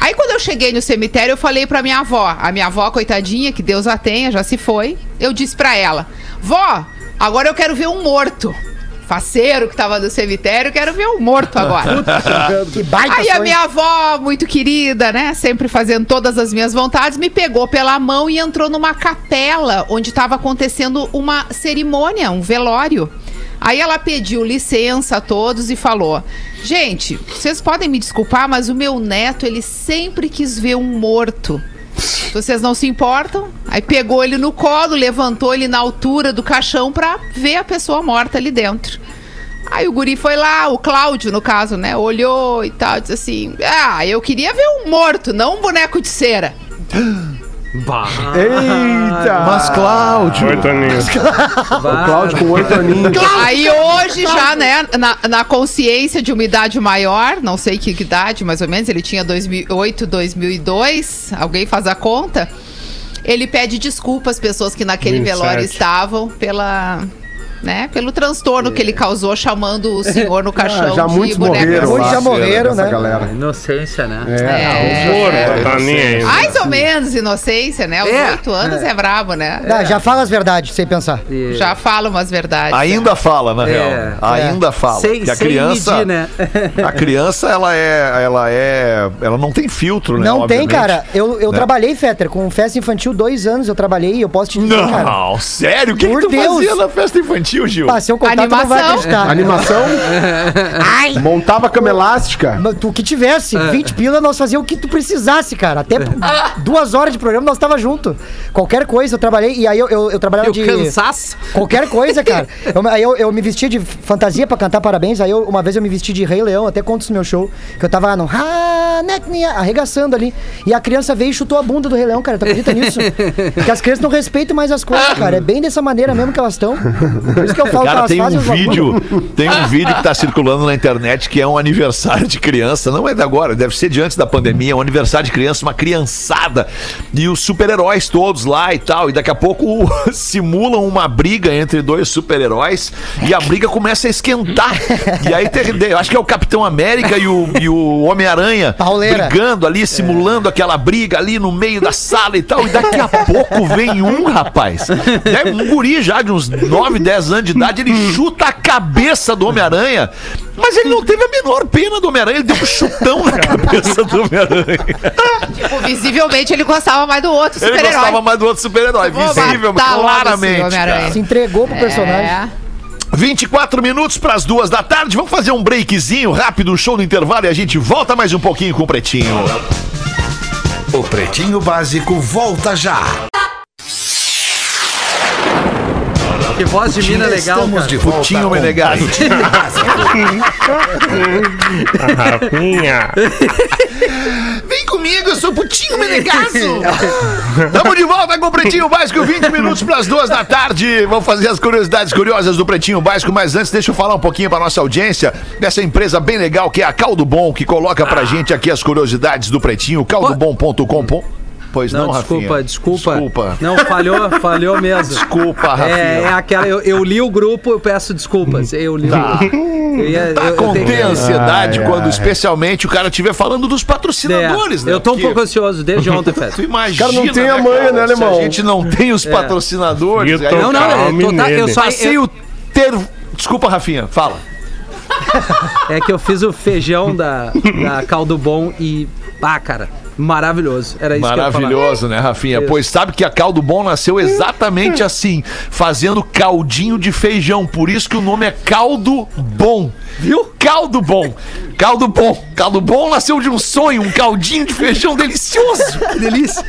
Aí quando eu cheguei no cemitério, eu falei pra minha avó, a minha avó coitadinha, que Deus a tenha, já se foi. Eu disse pra ela: "Vó, agora eu quero ver um morto." Faceiro que tava no cemitério, eu quero ver um morto agora. [laughs] Que baita Aí a minha avó, muito querida, né? Sempre fazendo todas as minhas vontades, me pegou pela mão e entrou numa capela onde estava acontecendo uma cerimônia, um velório. Aí ela pediu licença a todos e falou: Gente, vocês podem me desculpar, mas o meu neto, ele sempre quis ver um morto. Vocês não se importam? Aí pegou ele no colo, levantou ele na altura do caixão pra ver a pessoa morta ali dentro. Aí o guri foi lá, o Cláudio, no caso, né? Olhou e tal, disse assim: Ah, eu queria ver um morto, não um boneco de cera. Eita! Mas, Cláudio. Oito aninhos. O Cláudio com oito aninhos. Aí hoje, já, né, na, na consciência de uma idade maior, não sei que idade mais ou menos, ele tinha 2008, 2002, alguém faz a conta. Ele pede desculpa às pessoas que naquele 27. velório estavam pela né? Pelo transtorno que ele causou chamando o senhor no [laughs] caixão Ah, já de muitos boneca. morreram lá. já morreram, né? galera. Inocência, né? É. Morto, tá nem aí. Mais ou menos inocência, né? Aos É. oito anos é. brabo, né? Dá, já fala as verdades, sem pensar. Já fala umas verdades. Ainda fala, na É, real. Ainda fala. Sem, que a sem criança, medir, né? [laughs] a criança, ela é, ela é, ela não tem filtro, né? Não tem, obviamente. cara. Eu, eu Né? trabalhei, Fetter, com festa infantil dois anos eu trabalhei e eu posso te dizer, cara. Não, sério? O que, que Por tu Deus. fazia na festa infantil, Gil? Pá, se eu contar, tu não vai Animação. acreditar. [laughs] Animação? Montava cama elástica? Tu que tivesse, 20 pila, nós fazíamos o que tu precisasse, cara. Até duas horas de programa nós tava junto. Qualquer coisa, eu trabalhei. E aí eu, eu, eu trabalhava Eu de. cansaço. Qualquer coisa, cara. Eu, aí eu, eu me vestia de fantasia pra cantar parabéns. Aí eu- uma vez eu me vesti de Rei Leão, até conto isso no meu show. Que eu tava no "Ha, Necnia", arregaçando ali. E a criança veio e chutou a bunda do Rei Leão, cara. Tu acredita nisso? [laughs] Que as crianças não respeitam mais as coisas, cara. É bem dessa maneira mesmo que elas estão. [laughs] Por isso que eu falo Cara, tem um bagulho. vídeo, tem um vídeo que tá circulando na internet que é um aniversário de criança, não é de agora, deve ser de antes da pandemia, é um aniversário de criança, uma criançada, e os super-heróis todos lá e tal, e daqui a pouco [laughs] simulam uma briga entre dois super-heróis. E a briga começa a esquentar. E aí tem, eu acho que é o Capitão América e o, e o Homem-Aranha brigando ali, simulando aquela briga ali no meio da sala e tal, e daqui a pouco vem um rapaz, né, um guri já de uns 9, 10 anos de idade, ele chuta a cabeça do Homem-Aranha, mas ele não teve a menor pena do Homem-Aranha, ele deu um chutão na cabeça do Homem-Aranha. Tipo, visivelmente ele gostava mais do outro Ele super-herói. gostava mais do outro super-herói, logo esse claramente. Cara. Se entregou pro personagem. É. 24 minutos para as duas da tarde, vamos fazer um breakzinho rápido, um show no intervalo e a gente volta mais um pouquinho com o Pretinho. O Pretinho Básico volta já. Que voz de mina legal, Estamos cara. de Putinho Básico. Rafinha. Vem comigo, eu sou Putinho Menegasso. Tamo de volta com o Pretinho Básico, 20 minutos para as duas da tarde. Vamos fazer as curiosidades curiosas do Pretinho Básico, mas antes deixa eu falar um pouquinho para nossa audiência dessa empresa bem legal que é a Caldo Bom, que coloca pra gente aqui as curiosidades do Pretinho, caldobom.com. Pois não, Não, desculpa, Rafinha? desculpa. Desculpa. Não, falhou, falhou mesmo. Desculpa, Rafinha. É, é aquela. Eu, eu li o grupo, eu peço desculpas. Eu li Tá. o grupo. Eu ia- Tá eu- eu com tenho- ter ansiedade Ai, quando ai. especialmente o cara estiver falando dos É, patrocinadores, né? Eu tô um pouco ansioso desde [laughs] ontem, Tu Festa. imagina, cara não tem a né, manha, cara, né, se alemão? a gente não tem os patrocinadores. Vitor, aí Não, não, eu, tá, eu só. Passei Eu, o ter... Desculpa, Rafinha, fala. é que eu fiz o feijão da, da Caldo Bom e. Ah, cara, maravilhoso. Era isso. Maravilhoso, né, Rafinha? Isso. Pois sabe que a Caldo Bom nasceu exatamente [laughs] assim, fazendo caldinho de feijão. Por isso que o nome é Caldo Bom. Viu? Caldo Bom. Caldo Bom. Caldo Bom nasceu de um sonho, um caldinho de feijão delicioso. [laughs] Que delícia.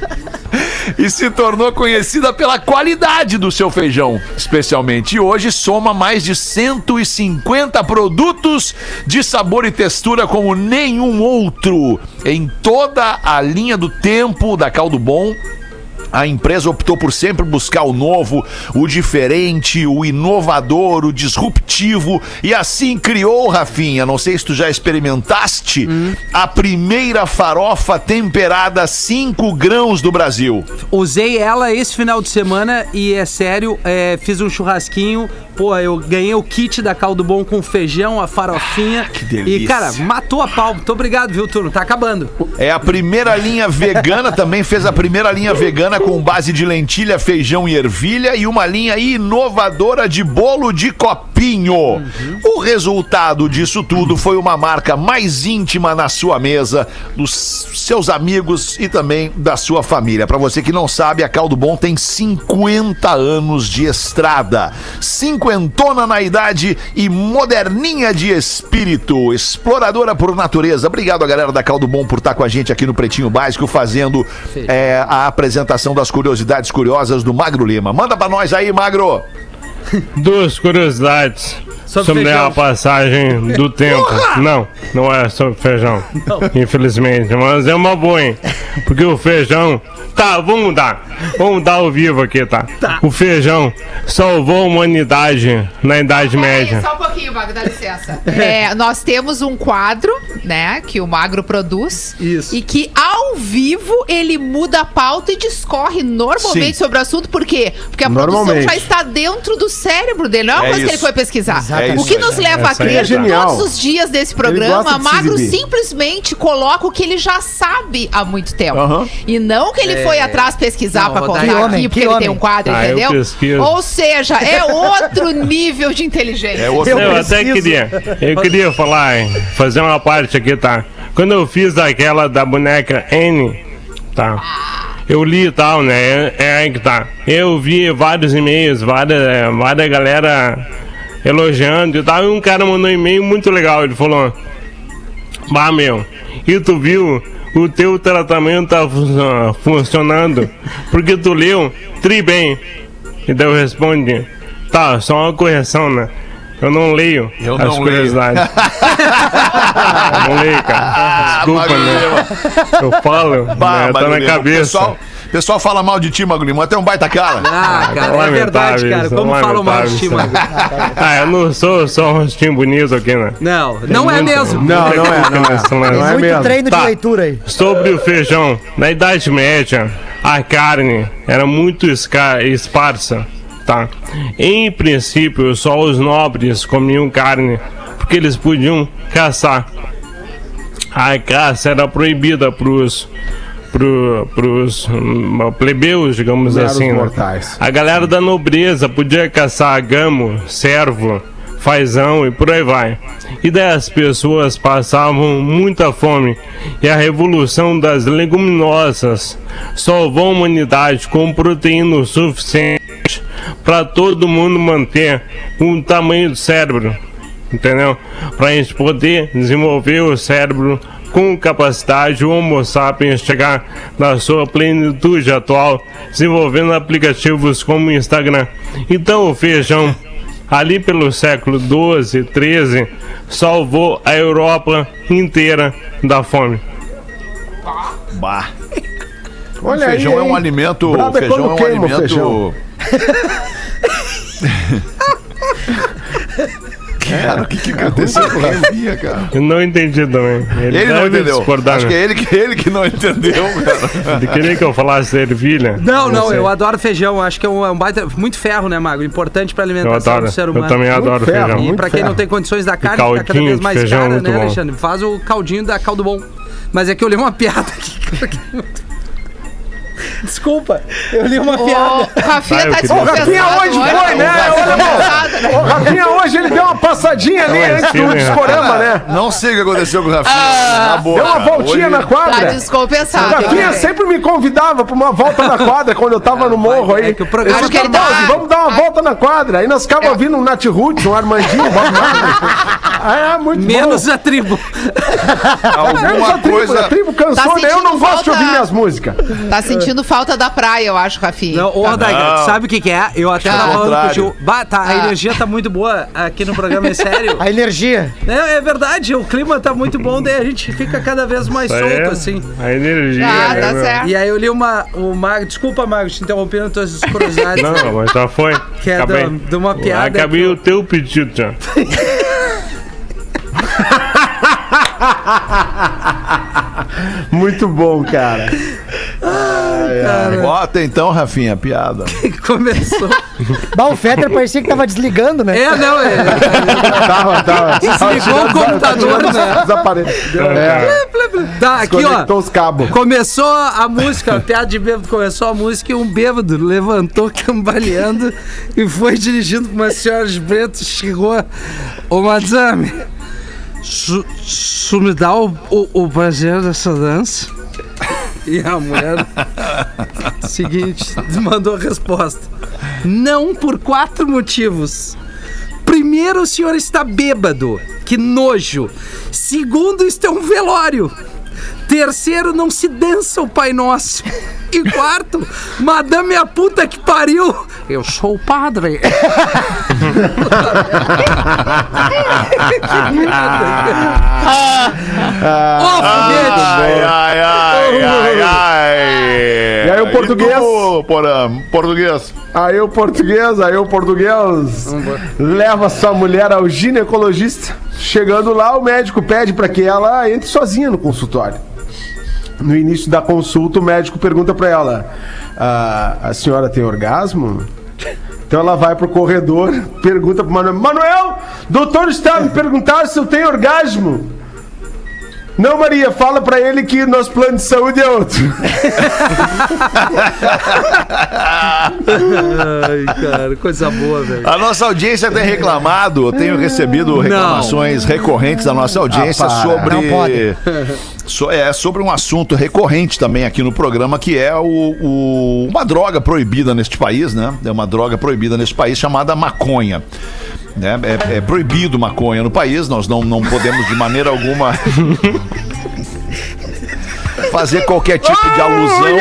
E se tornou conhecida pela qualidade do seu feijão, especialmente. E hoje soma mais de 150 produtos de sabor e textura como nenhum outro em toda a linha do tempo da Caldo Bom. A empresa optou por sempre buscar o novo, o diferente, o inovador, o disruptivo e assim criou, Rafinha, não sei se tu já experimentaste, a primeira farofa temperada 5 grãos do Brasil. Usei ela esse final de semana e é sério, é, fiz um churrasquinho. Pô, eu ganhei o kit da Caldo Bom com feijão, a farofinha. que delícia. E, cara, matou a pau. Muito obrigado, viu, Turno? Tá acabando. É a primeira linha vegana, também fez a primeira linha vegana com base de lentilha, feijão e ervilha e uma linha inovadora de bolo de copinho. O resultado disso tudo foi uma marca mais íntima na sua mesa, dos seus amigos e também da sua família. Para você que não sabe, a Caldo Bom tem 50 anos de estrada. Cinquentona na idade e moderninha de espírito. Exploradora por natureza. Obrigado a galera da Caldo Bom por estar com a gente aqui no Pretinho Básico, fazendo é, a apresentação das curiosidades curiosas do Magro Lima. Manda pra nós aí, Magro. Duas curiosidades Sobre sobre, a passagem do tempo. Não, não é sobre feijão. Infelizmente, mas é uma boa, hein? Porque o feijão. Tá, vamos mudar. Vamos mudar ao vivo aqui, tá? O feijão salvou a humanidade na Idade Média. Só um pouquinho, Magro, dá licença. É, nós temos um quadro, né, que o Magro produz. Isso. E que, ao ao vivo, ele muda a pauta e discorre normalmente Sim. sobre o assunto. Por quê? Porque a produção já está dentro do cérebro dele. Não é uma É coisa que ele isso. foi pesquisar. Exatamente. O que nos leva a Essa aí crer é que todos os dias desse programa, Magro simplesmente coloca o que ele já sabe há muito tempo. Aham. E não que ele foi atrás pesquisar Rodaica. contar Que homem, aqui, porque que ele homem. tem um quadro, Ah, eu entendeu? Ou seja, é [laughs] outro nível de inteligência. É outro. Eu Eu até queria, eu queria falar, hein, fazer uma parte aqui, tá? Quando eu fiz aquela da boneca N, tá? Eu li e tal, né? É, é aí que tá. Eu vi vários e-mails, várias, várias galera elogiando e tal. E um cara mandou um e-mail muito legal. Ele falou: Bah, meu, e tu viu? O teu tratamento tá funcio- funcionando porque tu leu tri bem. E daí eu respondi: Tá, só uma correção, né? Eu não leio Eu as não leio. curiosidades. [laughs] eu não leio, cara. Desculpa, Magro né? Eu falo, Bah, né? Tá na cabeça. Pessoal, pessoal fala mal de ti, Magro Lima. Até um baita cara. Ah, cara, é lamentável verdade, cara. isso, Como falam mal de ti, Magro? Ah, eu não sou só um rostinho bonito aqui, né? Não, não é mesmo. Não, não é, não é. nesse lance. Não é Muito treino Tá. de leitura aí. Sobre o feijão, na Idade Média, a carne era muito esca- esparsa, tá? Em princípio, só os nobres comiam carne, porque eles podiam caçar. A caça era proibida pros, pro, pros hum, plebeus, digamos Meros assim. né? A galera da nobreza podia caçar gamo, servo, fazão e por aí vai. E daí as pessoas passavam muita fome. E a revolução das leguminosas salvou a humanidade com proteína o para todo mundo manter o tamanho do cérebro. Entendeu? Para a gente poder desenvolver o cérebro com capacidade o Homo sapiens chegar na sua plenitude atual, desenvolvendo aplicativos como o Instagram. Então o feijão, ali pelo século 12, 13, salvou a Europa inteira da fome. Bah. Olha feijão aí, é um alimento. Brabo é feijão é quando um alimento. feijão. [laughs] Cara, o que, que aconteceu com Rafinha, [laughs] cara? Eu não entendi também. Ele, Ele não entendeu. discordar, Acho né? que é ele que, ele que não entendeu, cara. Ele queria que eu falasse ervilha. Não, não, sei. eu adoro feijão. Acho que é um, é um baita. Muito ferro, né, Magro? Importante pra Eu alimentação adoro. do ser Eu humano. também adoro ferro, feijão. E muito pra quem ferro. não tem condições da carne, tá cada caldinho vez mais feijão é cara, muito né, bom. Alexandre? Faz o caldinho da caldo bom. Mas é que eu li uma piada aqui. Desculpa, eu li uma piada. O Rafinha Ah, tá O Rafinha hoje foi, né? Olha, O Rafinha hoje ele deu uma passadinha ali é antes do discorama, né? Não sei o que aconteceu com o Rafinha. na boa. Deu uma voltinha Hoje- na Tá quadra. O descompensado. Rafinha né? sempre me convidava pra uma volta na quadra quando eu tava no morro aí. É que o programa- Acho que ele tá- "Vamos, dar uma volta na quadra. Aí nós ficava ouvindo um Nat Roots, um Armandinho, um Bob Marley. Ah, é muito Menos bom. a tribo. [laughs] Menos Alguma a tribo, coisa. a tribo cansou, Tá né? Eu não sentindo gosto de falta- ouvir minhas músicas. Tá sentindo falta da praia, eu acho, Rafinha. Não, ô, Rodaica, Não. tu sabe o que, que é? Eu até tava falando com o. Gil. Bah, tá, a Ah. energia tá muito boa aqui no programa, é sério. [laughs] A energia. É, é verdade, o clima tá muito bom, daí a gente fica cada vez mais solto, é assim. A energia. Ah, né, tá meu? certo. E aí eu li uma. O Mago, desculpa, Mago, te interrompendo as curiosidades. Não, mas já foi. Que é de uma piada Acabei o teu pedido já. [laughs] [laughs] Muito bom, cara. Bota então, Rafinha, a piada. [laughs] Começou. Bah, o Fetter parecia que tava desligando, né? É, não, é. Tava, tava. Desligou o computador, né? Os aparelhos. É, Tá, aqui, ó. os cabos. Começou a música, a piada de bêbado começou a música e um bêbado levantou cambaleando e foi dirigindo pra uma senhora de preto. Chegou, ô madame, su, me dá o, o, o prazer dessa dança? E a mulher, seguinte, mandou a resposta: Não por quatro motivos. Primeiro, o senhor está bêbado. Que nojo. Segundo, isto é um velório. Terceiro, não se dança o Pai Nosso. E quarto, madame a puta que pariu. Eu sou o padre. Ô, foguete. Ai, ai, ai, ai, ai. E aí, o português? tu, Porã, português. Aí o português, aí o português leva sua mulher ao ginecologista. Chegando lá, o médico pede pra que ela entre sozinha no consultório. No início da consulta, o médico pergunta pra ela: "Ah, A senhora tem orgasmo? Então ela vai pro corredor, [laughs] pergunta pro Manuel: Manuel, doutor está me perguntando se eu tenho orgasmo. Não, Maria, fala pra ele que nosso plano de saúde é outro. Ai, cara, coisa boa, velho. A nossa audiência tem reclamado, eu tenho recebido reclamações recorrentes da nossa audiência Ah, sobre. Não pode. so- é, sobre um assunto recorrente também aqui no programa, que é o, o- uma droga proibida neste país, né? É uma droga proibida neste país chamada maconha. Né? É, é proibido maconha no país, nós não, não podemos de maneira alguma [laughs] fazer qualquer tipo de alusão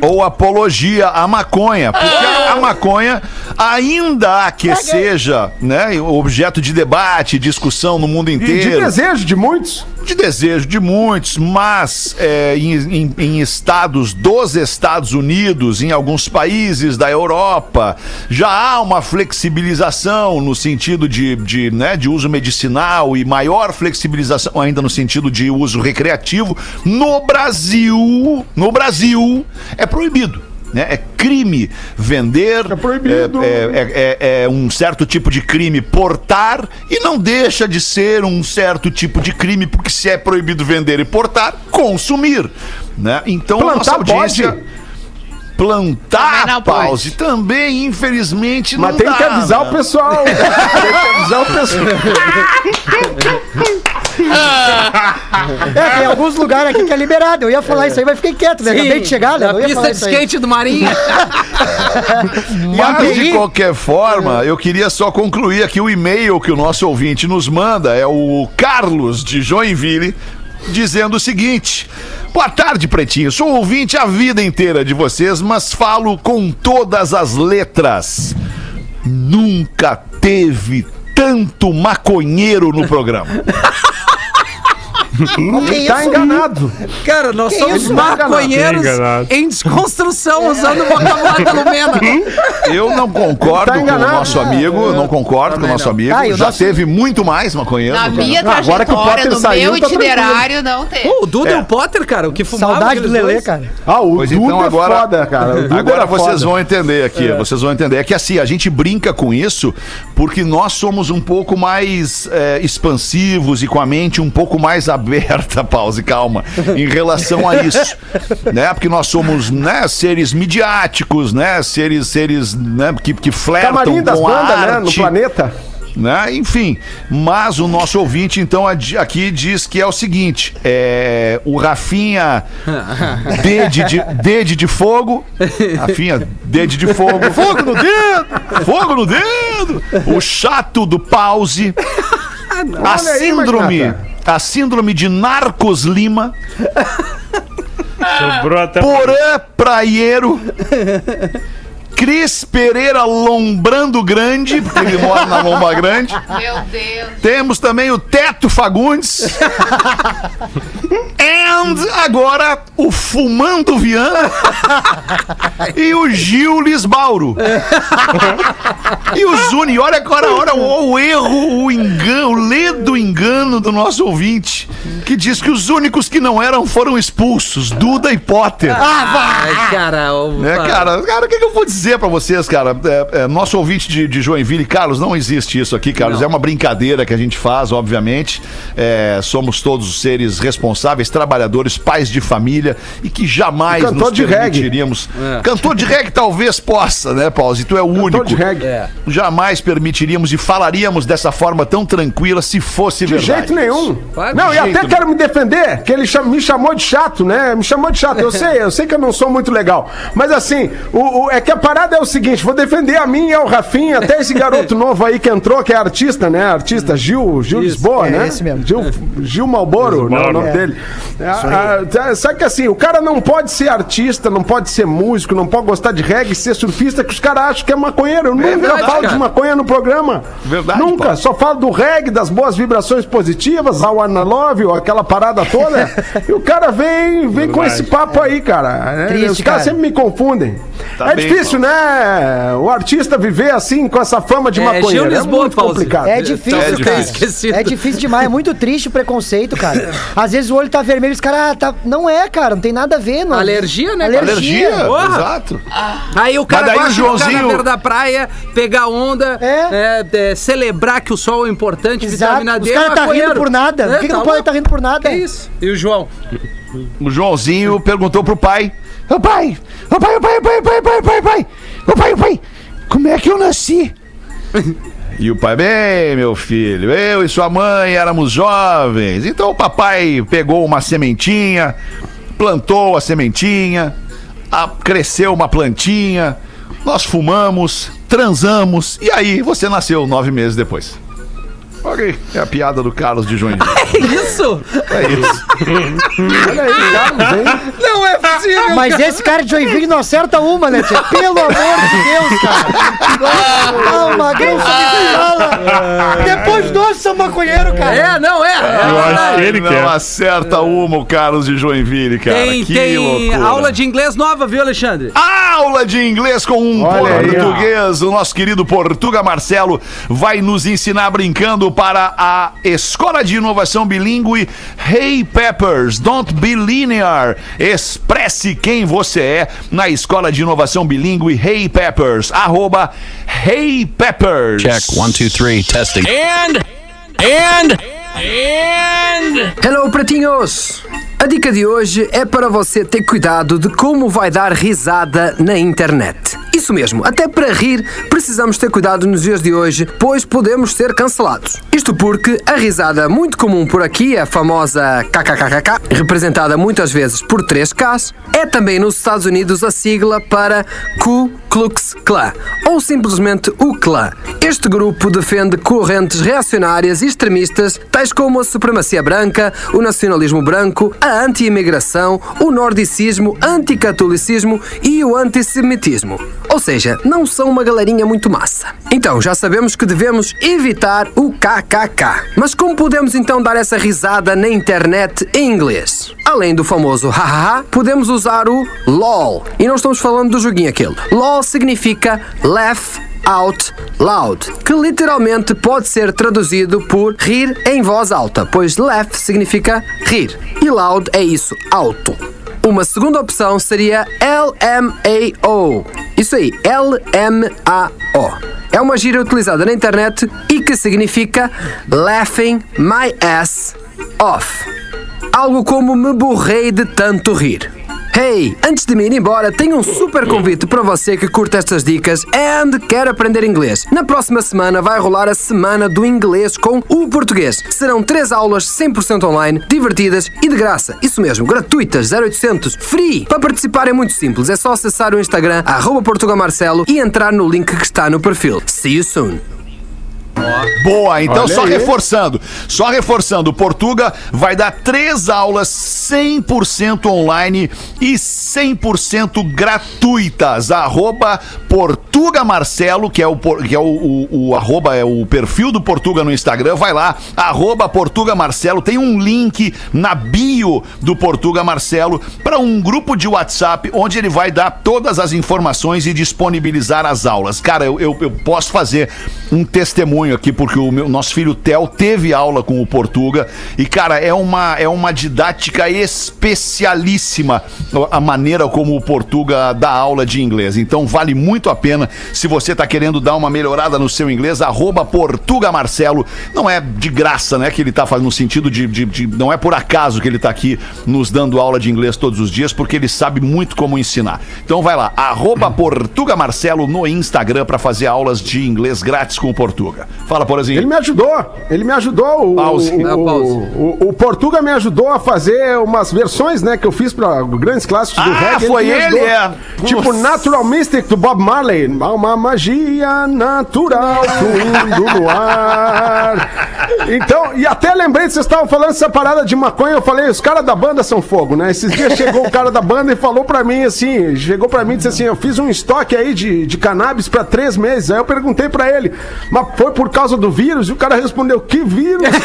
ou apologia à maconha, porque a, maconha ainda há que seja, né, objeto de debate, discussão no mundo E de inteiro, desejo de muitos. de desejo de muitos, mas é, em, em- em estados dos Estados Unidos, em alguns países da Europa, já há uma flexibilização no sentido de, de, né, de uso medicinal e maior flexibilização ainda no sentido de uso recreativo. No Brasil, no Brasil, é proibido. Né? É crime vender. É proibido. é- é, é- é um certo tipo de crime portar e não deixa de ser um certo tipo de crime, porque se é proibido vender e portar, consumir. Né? Então, Plantar nossa audiência. Plantar Também pause também, infelizmente, Mas não tem dá, que avisar né? o pessoal. [laughs] tem que avisar o pessoal. É, tem alguns lugares aqui que é liberado. Eu ia falar isso aí, mas fiquei quieto, né? Acabei de chegar, né? Ia pista falar de skate do Marinho. [laughs] Mas, de qualquer forma, eu queria só concluir aqui o e-mail que o nosso ouvinte nos manda. É o Carlos de Joinville, dizendo o seguinte. Boa tarde, Pretinho. Sou ouvinte a vida inteira de vocês, mas falo com todas as letras. Nunca teve tanto maconheiro no programa. [laughs] que Tá isso? enganado. Cara, nós Que somos isso? maconheiros Enganado. em desconstrução, usando o [laughs] vocabulário da Lumena. Eu não concordo Tá com o nosso amigo, eu não concordo com o nosso amigo. Ah, e Já nosso- teve muito mais maconheiro. Na no programa. minha Agora que o trajetória, Potter no saiu, meu tá itinerário, não tem. Pô, o Duda e É. o Potter, cara, o que fumava. Saudade do Lelê, dois. cara. Ah, o Pois Duda então agora, é foda, cara. O Duda agora vocês foda. vão entender aqui, vocês vão entender. É que assim, a gente brinca com isso porque nós somos um pouco mais é, expansivos e com a mente um pouco mais aberta, pause, calma, em relação a isso. né? Porque nós somos né, seres midiáticos, né? Seres, seres né, que, que flertam Camarim das com a bandas, né? No arte planeta. né? Enfim, mas o nosso ouvinte, então, aqui diz que é o seguinte: é, o Rafinha [laughs] Dede de, Dede de Fogo, Rafinha Dede de Fogo, [laughs] fogo no dedo, fogo no dedo, o chato do pause, a síndrome. A síndrome de Narcos Lima, Sobrou até. Porã Praieiro. Cris Pereira Lombrando Grande, porque ele mora na Lomba Grande. Meu Deus. Temos também o Teto Fagundes. And agora o Fumando Viana e o Gil Lisbauro. e o Zuni, olha agora olha o, o erro, o engano, o ledo engano do nosso ouvinte, que diz que os únicos que não eram foram expulsos, Duda e Potter. Ai, cara, o, Né, cara, cara, o que, que eu vou dizer pra vocês, cara? É, é, nosso ouvinte de, de Joinville, Carlos, não existe isso aqui, Carlos. É uma brincadeira que a gente faz, obviamente. É, somos todos seres responsáveis, trabalhadores, pais de família e que jamais E cantor nos de reggae. permitiríamos. É. Cantor de reggae talvez possa, né, Pause? Tu é o único. de reggae. É. Jamais permitiríamos e falaríamos dessa forma tão tranquila se fosse De verdade. jeito nenhum. Claro, não, de e até quero me defender, que ele cham- me chamou de chato, né? Me chamou de chato. Eu [laughs] sei, eu sei que eu não sou muito legal. Mas assim, o, o- é que a parada é o seguinte: vou defender a mim e ao Rafinha, até esse garoto [laughs] novo aí que entrou, que é artista, né? Artista Gil, Gil Isso, Lisboa, é né? esse mesmo. Gil, Gil Malboro, né, o nome É. dele. Ah, ah, Só que assim, o cara não pode ser artista, não pode ser músico, não pode gostar de reggae, ser surfista, que os caras acham que é maconheiro. Eu nunca verdade, falo cara. de maconha no programa. Verdade, Nunca. Paulo. Só falo do reggae, das boas vibrações positivas, a Wanna Love, ou aquela parada toda. [laughs] e o cara vem, vem com esse papo aí, cara. É, Triste, Os caras cara. sempre me confundem. Tá é bem, difícil, né? O artista viver assim, com essa fama de É, maconheiro. Gil É Lisboa, muito Pause. complicado. É difícil, É cara. esquecido. É difícil demais, é muito triste o preconceito, cara. [laughs] Às vezes o olho tá vermelho e os caras, ah, tá... não é, cara, não tem nada a ver. Não. Alergia, né? Alergia. Alergia, exato. Aí o cara Mas daí gosta o de ficar Joãozinho- na beira da praia, pegar onda, É. é, é, celebrar que o sol é importante, Exato. vitamina D. Os caras tá maconheiro. rindo por nada. Por que que não pode tá rindo por nada? É isso. E o João? O Joãozinho perguntou pro pai: Ô pai! Ô pai, ô pai, ô pai, ô pai, ô pai, ô pai, ô pai! Ô pai, pai! Como é que eu nasci? [laughs] E o pai, bem, meu filho, eu e sua mãe éramos jovens. Então o papai pegou uma sementinha, plantou a sementinha, a, cresceu uma plantinha, nós fumamos, transamos, e aí você nasceu nove meses depois. Ok, é a piada do Carlos de Joinville. [laughs] É isso? É isso. Olha aí, Carlos, hein? Não é possível. Mas esse cara de Joinville não acerta uma, né, tia? Pelo amor de Deus, cara. Ah, o Magrão só me fala. Depois nós somos maconheiro, cara. É, não é. é Eu acho que ele não quer. acerta uma o Carlos de Joinville, cara. Tem, que tem loucura. aula de inglês nova, viu, Alexandre? Aula de inglês com um Olha aí, português. o nosso querido Portuga Marcelo vai nos ensinar brincando para a Escola de Inovação Bilíngue Hey Peppers. Don't be linear. Expresse quem você é na Escola de Inovação Bilíngue Hey Peppers. Arroba Hey Peppers. Check one two three testing. And, and, and. Hello, pratinhos! A dica de hoje é para você ter cuidado de como vai dar risada na internet. Isso mesmo, até para rir precisamos ter cuidado nos dias de hoje, pois podemos ser cancelados. Isto porque a risada muito comum por aqui, a famosa KKKKK, representada muitas vezes por 3Ks, é também nos Estados Unidos a sigla para Ku Klux Klan, ou simplesmente o Klan. Este grupo defende correntes reacionárias e extremistas, tais como a supremacia branca, o nacionalismo branco, a anti-imigração, o nordicismo, anticatolicismo e o antissemitismo. Ou seja, não são uma galerinha muito massa. Então, já sabemos que devemos evitar o KKK. Mas como podemos então dar essa risada na internet em inglês? Além do famoso hahaha, podemos usar o LOL. E não estamos falando do joguinho aquele. LOL significa laugh out loud, que literalmente pode ser traduzido por rir em voz alta, pois laugh significa rir e loud é isso, alto. Uma segunda opção seria LMAO. Isso aí, L-M-A-O. É uma gíria utilizada na internet e que significa Laughing My Ass Off. Algo como me borrei de tanto rir. Hey, antes de me ir embora, tenho um super convite para você que curte estas dicas e quer aprender inglês. Na próxima semana vai rolar a Semana do Inglês com o Português. Serão três aulas 100% online, divertidas e de graça. Isso mesmo, gratuitas, 0800, free. Para participar é muito simples, é só acessar o Instagram, arroba Portugamarcelo e entrar no link que está no perfil. See you soon. Boa, então Olha só aí. reforçando, só reforçando, Portuga vai dar três aulas 100% online e 100% gratuitas. Arroba Portuga Marcelo, que é, o, que é o, o, o arroba, é o perfil do Portuga no Instagram, vai lá, arroba Portuga Marcelo, tem um link na bio do Portuga Marcelo para um grupo de WhatsApp onde ele vai dar todas as informações e disponibilizar as aulas. Cara, eu, eu, eu posso fazer um testemunho aqui, porque o meu, nosso filho Theo teve aula com o Portuga e, cara, é uma, é uma didática especialíssima a maneira como o Portuga dá aula de inglês. Então vale muito a pena se você tá querendo dar uma melhorada no seu inglês, arroba Portuga Marcelo. Não é de graça, né, que ele tá fazendo no sentido de, de- de- Não é por acaso que ele tá aqui nos dando aula de inglês todos os dias, porque ele sabe muito como ensinar. Então vai lá, arroba Portuga Marcelo no Instagram para fazer aulas de inglês grátis com o Portuga. Fala, Porazinho. Ele me ajudou, ele me ajudou. O, Pause. o, Dá o, pause. o- o Portuga me ajudou a fazer umas versões, né, que eu fiz para grandes clássicos do Ah, reggae. foi me ele, ajudou. é. Tipo. Natural Mystic do Bob Marley. Uma magia natural fluindo no ar. Então, e até lembrei que vocês estavam falando essa parada de maconha. Eu falei, os caras da banda são fogo, né? Esses dias chegou o cara da banda e falou pra mim assim: chegou pra mim e disse assim: eu fiz um estoque aí de, de cannabis pra três meses. Aí eu perguntei pra ele, mas foi por causa do vírus? E o cara respondeu, que vírus? [laughs]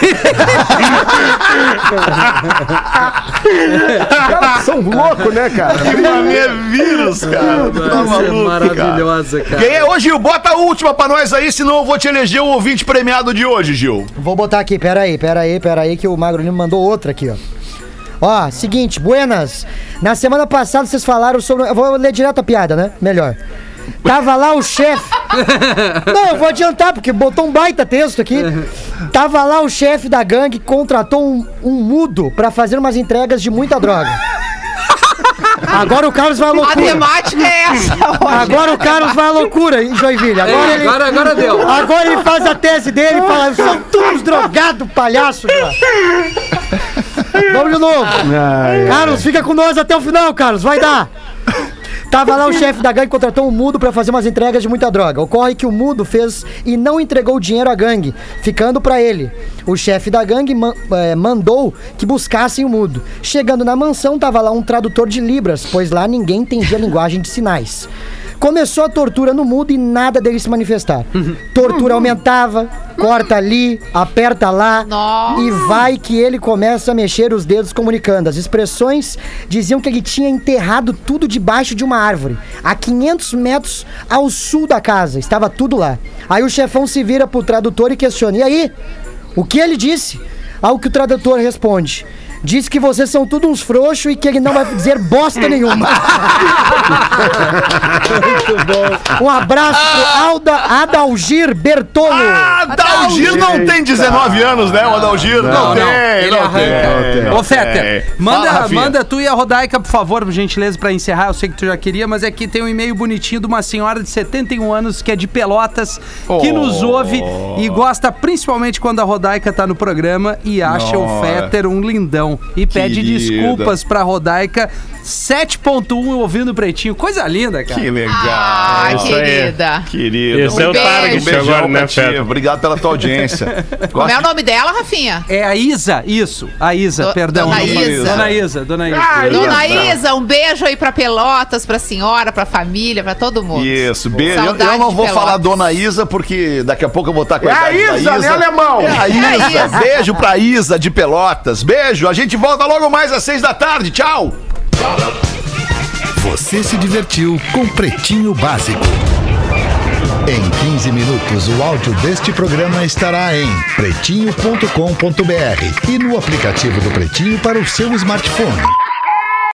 Os caras são loucos, né, cara? Que mané vírus, cara. Tá é maluco, cara. maravilhosa, cara. Quem é? Ô, Gil, bota a última pra nós aí, senão eu vou te eleger o ouvinte premiado de hoje, Gil. Vou botar aqui, peraí, peraí, peraí, que o Magro Lima mandou outra aqui, ó. Ó, seguinte, buenas. Na semana passada vocês falaram sobre. Eu vou ler direto a piada, né? Melhor. Tava lá o chefe. [laughs] Não, eu vou adiantar, porque botou um baita texto aqui. Tava lá o chefe da gangue que contratou um, um mudo pra fazer umas entregas de muita droga. Agora o Carlos vai à A loucura. temática é essa hoje. Agora o Carlos vai à loucura em Joinville. Agora É, ele. agora, agora deu. Agora ele faz a tese dele e fala: são todos drogados, palhaço. cara." Vamos de novo. Carlos, fica com nós até o final, Carlos. Vai dar. Tava lá o chefe da gangue contratou um mudo pra fazer umas entregas de muita droga. Ocorre que o mudo fez e não entregou o dinheiro à gangue, ficando pra ele. O chefe da gangue man- eh, mandou que buscassem o mudo. Chegando na mansão, tava lá um tradutor de libras, pois lá ninguém entendia a linguagem de sinais. Começou a tortura no mudo e nada dele se manifestar. Tortura aumentava, corta ali, aperta lá Nossa. e vai que ele começa a mexer os dedos comunicando. As expressões diziam que ele tinha enterrado tudo debaixo de uma árvore, a 500 metros ao sul da casa. Estava tudo lá. Aí o chefão se vira pro tradutor e questiona: "E aí? O que ele disse?" Ao que o tradutor responde: Diz que vocês são tudo uns frouxos e que ele não vai dizer bosta nenhuma. Um abraço pro Alda Adalgir Bertolo. Adalgir não tem 19 anos, né, o Adalgir? Não, tem, Ele não arranca. tem. Ô, Fetter, manda, Fala, manda tu e a Rodaica, por favor, por gentileza, pra encerrar. Eu sei que tu já queria, mas aqui tem um e-mail bonitinho de uma senhora de 71 anos que é de Pelotas, que Oh. nos ouve e gosta principalmente quando a Rodaica tá no programa e acha o Nossa. Fetter um lindão. E pede Querida. desculpas pra Rodaica. 7.1 ouvindo o Pretinho. Coisa linda, cara. Que legal. Ah, É isso aí. querida. Querida. Esse é o beijo. target Um beijão agora, né. Feta? Obrigado pela tua audiência. [laughs] Como é o nome dela, Rafinha? É a Isa, isso. A Isa, Do- perdão. Dona Dona Isa. Dona Isa, Dona Isa. Dona Isa, um beijo aí pra Pelotas, pra senhora, pra família, pra todo mundo. Isso, beijo. Eu, eu não vou falar Dona Isa, porque daqui a pouco eu vou estar com a É a Isa, da né, alemão? É a É a Isa. Isa. Beijo pra Isa de Pelotas. Beijo. A gente volta logo mais às seis da tarde. Tchau. Você se divertiu com Pretinho Básico. Em 15 minutos, o áudio deste programa estará em pretinho.com.br e no aplicativo do Pretinho para o seu smartphone.